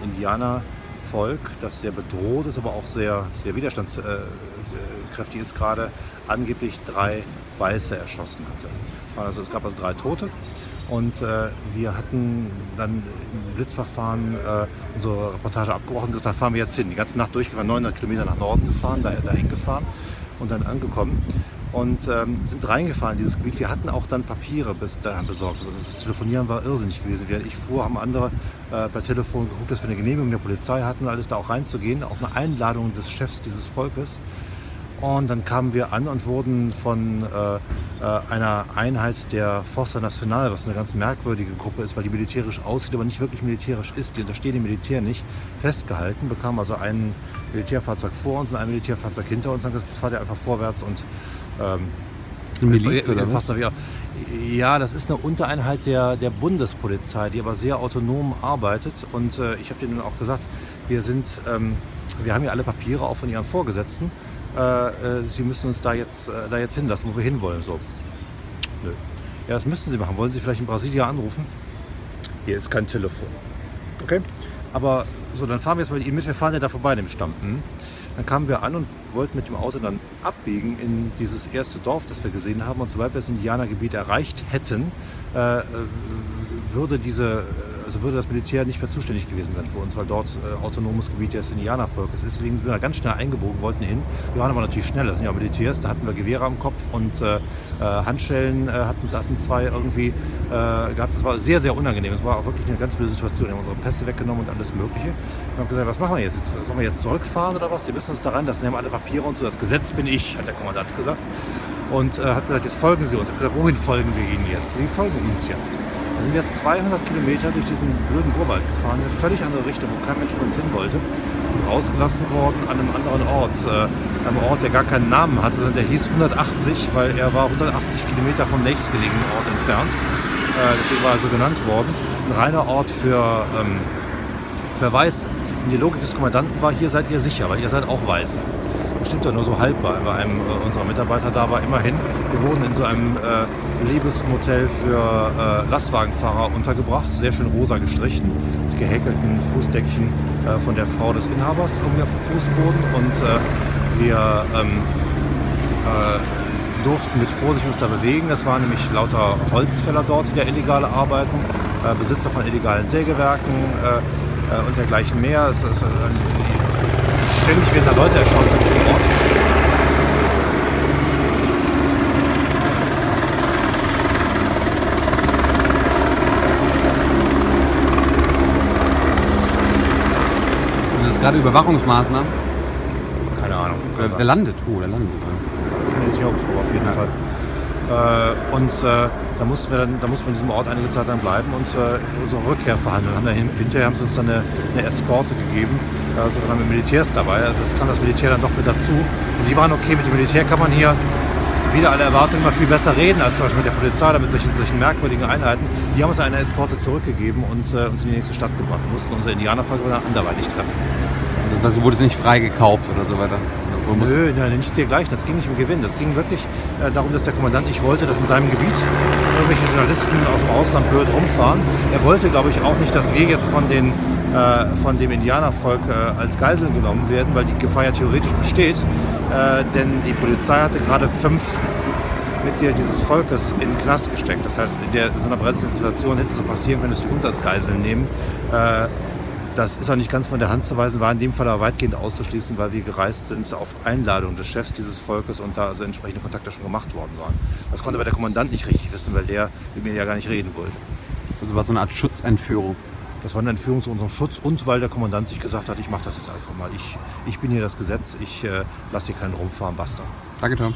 Indianervolk, das sehr bedroht ist, aber auch sehr, sehr widerstandskräftig ist gerade, angeblich drei Weiße erschossen hatte. Also es gab also drei Tote und äh, wir hatten dann im Blitzverfahren äh, unsere Reportage abgebrochen und gesagt, da fahren wir jetzt hin. Die ganze Nacht durchgefahren, 900 Kilometer nach Norden gefahren, da, dahin gefahren und dann angekommen. Und ähm, sind reingefahren in dieses Gebiet. Wir hatten auch dann Papiere bis dahin besorgt. Also das Telefonieren war irrsinnig gewesen. Während ich fuhr, haben andere äh, per Telefon geguckt, dass wir eine Genehmigung der Polizei hatten, alles da auch reinzugehen. Auch eine Einladung des Chefs dieses Volkes. Und dann kamen wir an und wurden von äh, äh, einer Einheit der Forza Nacional, was eine ganz merkwürdige Gruppe ist, weil die militärisch aussieht, aber nicht wirklich militärisch ist. Die unterstehen dem Militär nicht, festgehalten, bekamen also ein Militärfahrzeug vor uns und ein Militärfahrzeug hinter uns. Und dann gesagt, jetzt fahrt ihr einfach vorwärts und ähm, Ist eine Miliz oder was? Ja, das ist eine Untereinheit der, der Bundespolizei, die aber sehr autonom arbeitet. Und äh, ich habe denen auch gesagt, wir sind, ähm, wir haben ja alle Papiere auch von ihren Vorgesetzten. Äh, äh, sie müssen uns da jetzt, äh, da jetzt hinlassen, wo wir hinwollen. So. Nö. Ja, das müssten sie machen. Wollen Sie vielleicht in Brasilia anrufen? Hier ist kein Telefon. Okay. Aber so, dann fahren wir jetzt mal mit Ihnen mit. Wir fahren ja da vorbei, dem Stamm. Hm? Dann kamen wir an und wollten mit dem Auto dann abbiegen in dieses erste Dorf, das wir gesehen haben. Und sobald wir das Indianergebiet erreicht hätten, äh, äh, würde diese, also würde das Militär nicht mehr zuständig gewesen sein für uns, weil dort äh, autonomes Gebiet des Indianervolkes ist. Deswegen sind wir ganz schnell eingebogen, wollten hin. Wir waren aber natürlich schneller, das sind ja Militärs, da hatten wir Gewehre am Kopf und äh, äh, Handschellen äh, hatten, hatten zwei irgendwie äh, gehabt. Das war sehr, sehr unangenehm. Es war auch wirklich eine ganz blöde Situation. Wir haben unsere Pässe weggenommen und alles Mögliche. Und haben gesagt, was machen wir jetzt? jetzt? Sollen wir jetzt zurückfahren oder was? Sie müssen uns da reinlassen. Sie haben alle Papiere und so. Das Gesetz bin ich, hat der Kommandant gesagt. Und äh, hat gesagt, jetzt folgen Sie uns. Ich habe gesagt, wohin folgen wir Ihnen jetzt? Sie folgen uns jetzt. Da sind wir 200 Kilometer durch diesen blöden Urwald gefahren, in eine völlig andere Richtung, wo kein Mensch von uns hin wollte. Und rausgelassen worden an einem anderen Ort. Äh, einem Ort, der gar keinen Namen hatte, sondern der hieß 180, weil er war 180 Kilometer vom nächstgelegenen Ort entfernt. Äh, deswegen war er so genannt worden. Ein reiner Ort für, ähm, für Weiße. Und die Logik des Kommandanten war, hier seid ihr sicher, weil ihr seid auch Weiße. Das stimmt ja nur so halb bei, einem äh, unserer Mitarbeiter da, aber immerhin, wir wurden in so einem äh, Liebesmotel für äh, Lastwagenfahrer untergebracht, sehr schön rosa gestrichen, mit gehäkelten Fußdeckchen äh, von der Frau des Inhabers irgendwie auf dem Fußboden und äh, wir ähm, äh, durften mit Vorsicht uns da bewegen. Das waren nämlich lauter Holzfäller dort, die da illegal arbeiten, äh, Besitzer von illegalen Sägewerken und dergleichen mehr. Es, es, ständig werden da Leute erschossen im Ort. Das ist gerade Überwachungsmaßnahmen. Keine Ahnung. Wer, wer landet? Oh, der landet. Militärhubschrauber auf jeden Ja. Fall. Äh, und äh, da mussten wir dann, da mussten wir in diesem Ort einige Zeit lang bleiben und äh, unsere Rückkehr verhandeln. Haben dann hin, hinterher haben sie uns dann eine, eine Eskorte gegeben, äh, sogar mit Militärs dabei. Also es kam das Militär dann doch mit dazu. Und die waren okay, mit dem Militär kann man hier wieder alle Erwartungen mal viel besser reden als zum Beispiel mit der Polizei oder mit solchen, solchen merkwürdigen Einheiten. Die haben uns eine Eskorte zurückgegeben und äh, uns in die nächste Stadt gebracht. Wir mussten unsere Indianerfolge dann anderweitig treffen. Das heißt, du wurdest nicht freigekauft oder so weiter. Nö, nein, nicht dergleichen. Das ging nicht um Gewinn. Das ging wirklich äh, darum, dass der Kommandant nicht wollte, dass in seinem Gebiet irgendwelche Journalisten aus dem Ausland blöd rumfahren. Er wollte, glaube ich, auch nicht, dass wir jetzt von, den, von dem Indianervolk äh, als Geiseln genommen werden, weil die Gefahr ja theoretisch besteht. Äh, denn die Polizei hatte gerade fünf Mitglieder dieses Volkes in den Knast gesteckt. Das heißt, in der, so einer brenzlichen Situation hätte es so passieren können, dass die uns als Geiseln nehmen. Äh, das ist auch nicht ganz von der Hand zu weisen, war in dem Fall aber weitgehend auszuschließen, weil wir gereist sind auf Einladung des Chefs dieses Volkes und da also entsprechende Kontakte schon gemacht worden waren. Das konnte aber der Kommandant nicht richtig wissen, weil der mit mir ja gar nicht reden wollte. Also war so eine Art Schutzentführung. Das war eine Entführung zu unserem Schutz und weil der Kommandant sich gesagt hat, ich mache das jetzt einfach mal. Ich, ich bin hier das Gesetz, ich äh, lasse hier keinen rumfahren, basta. Danke, Tom.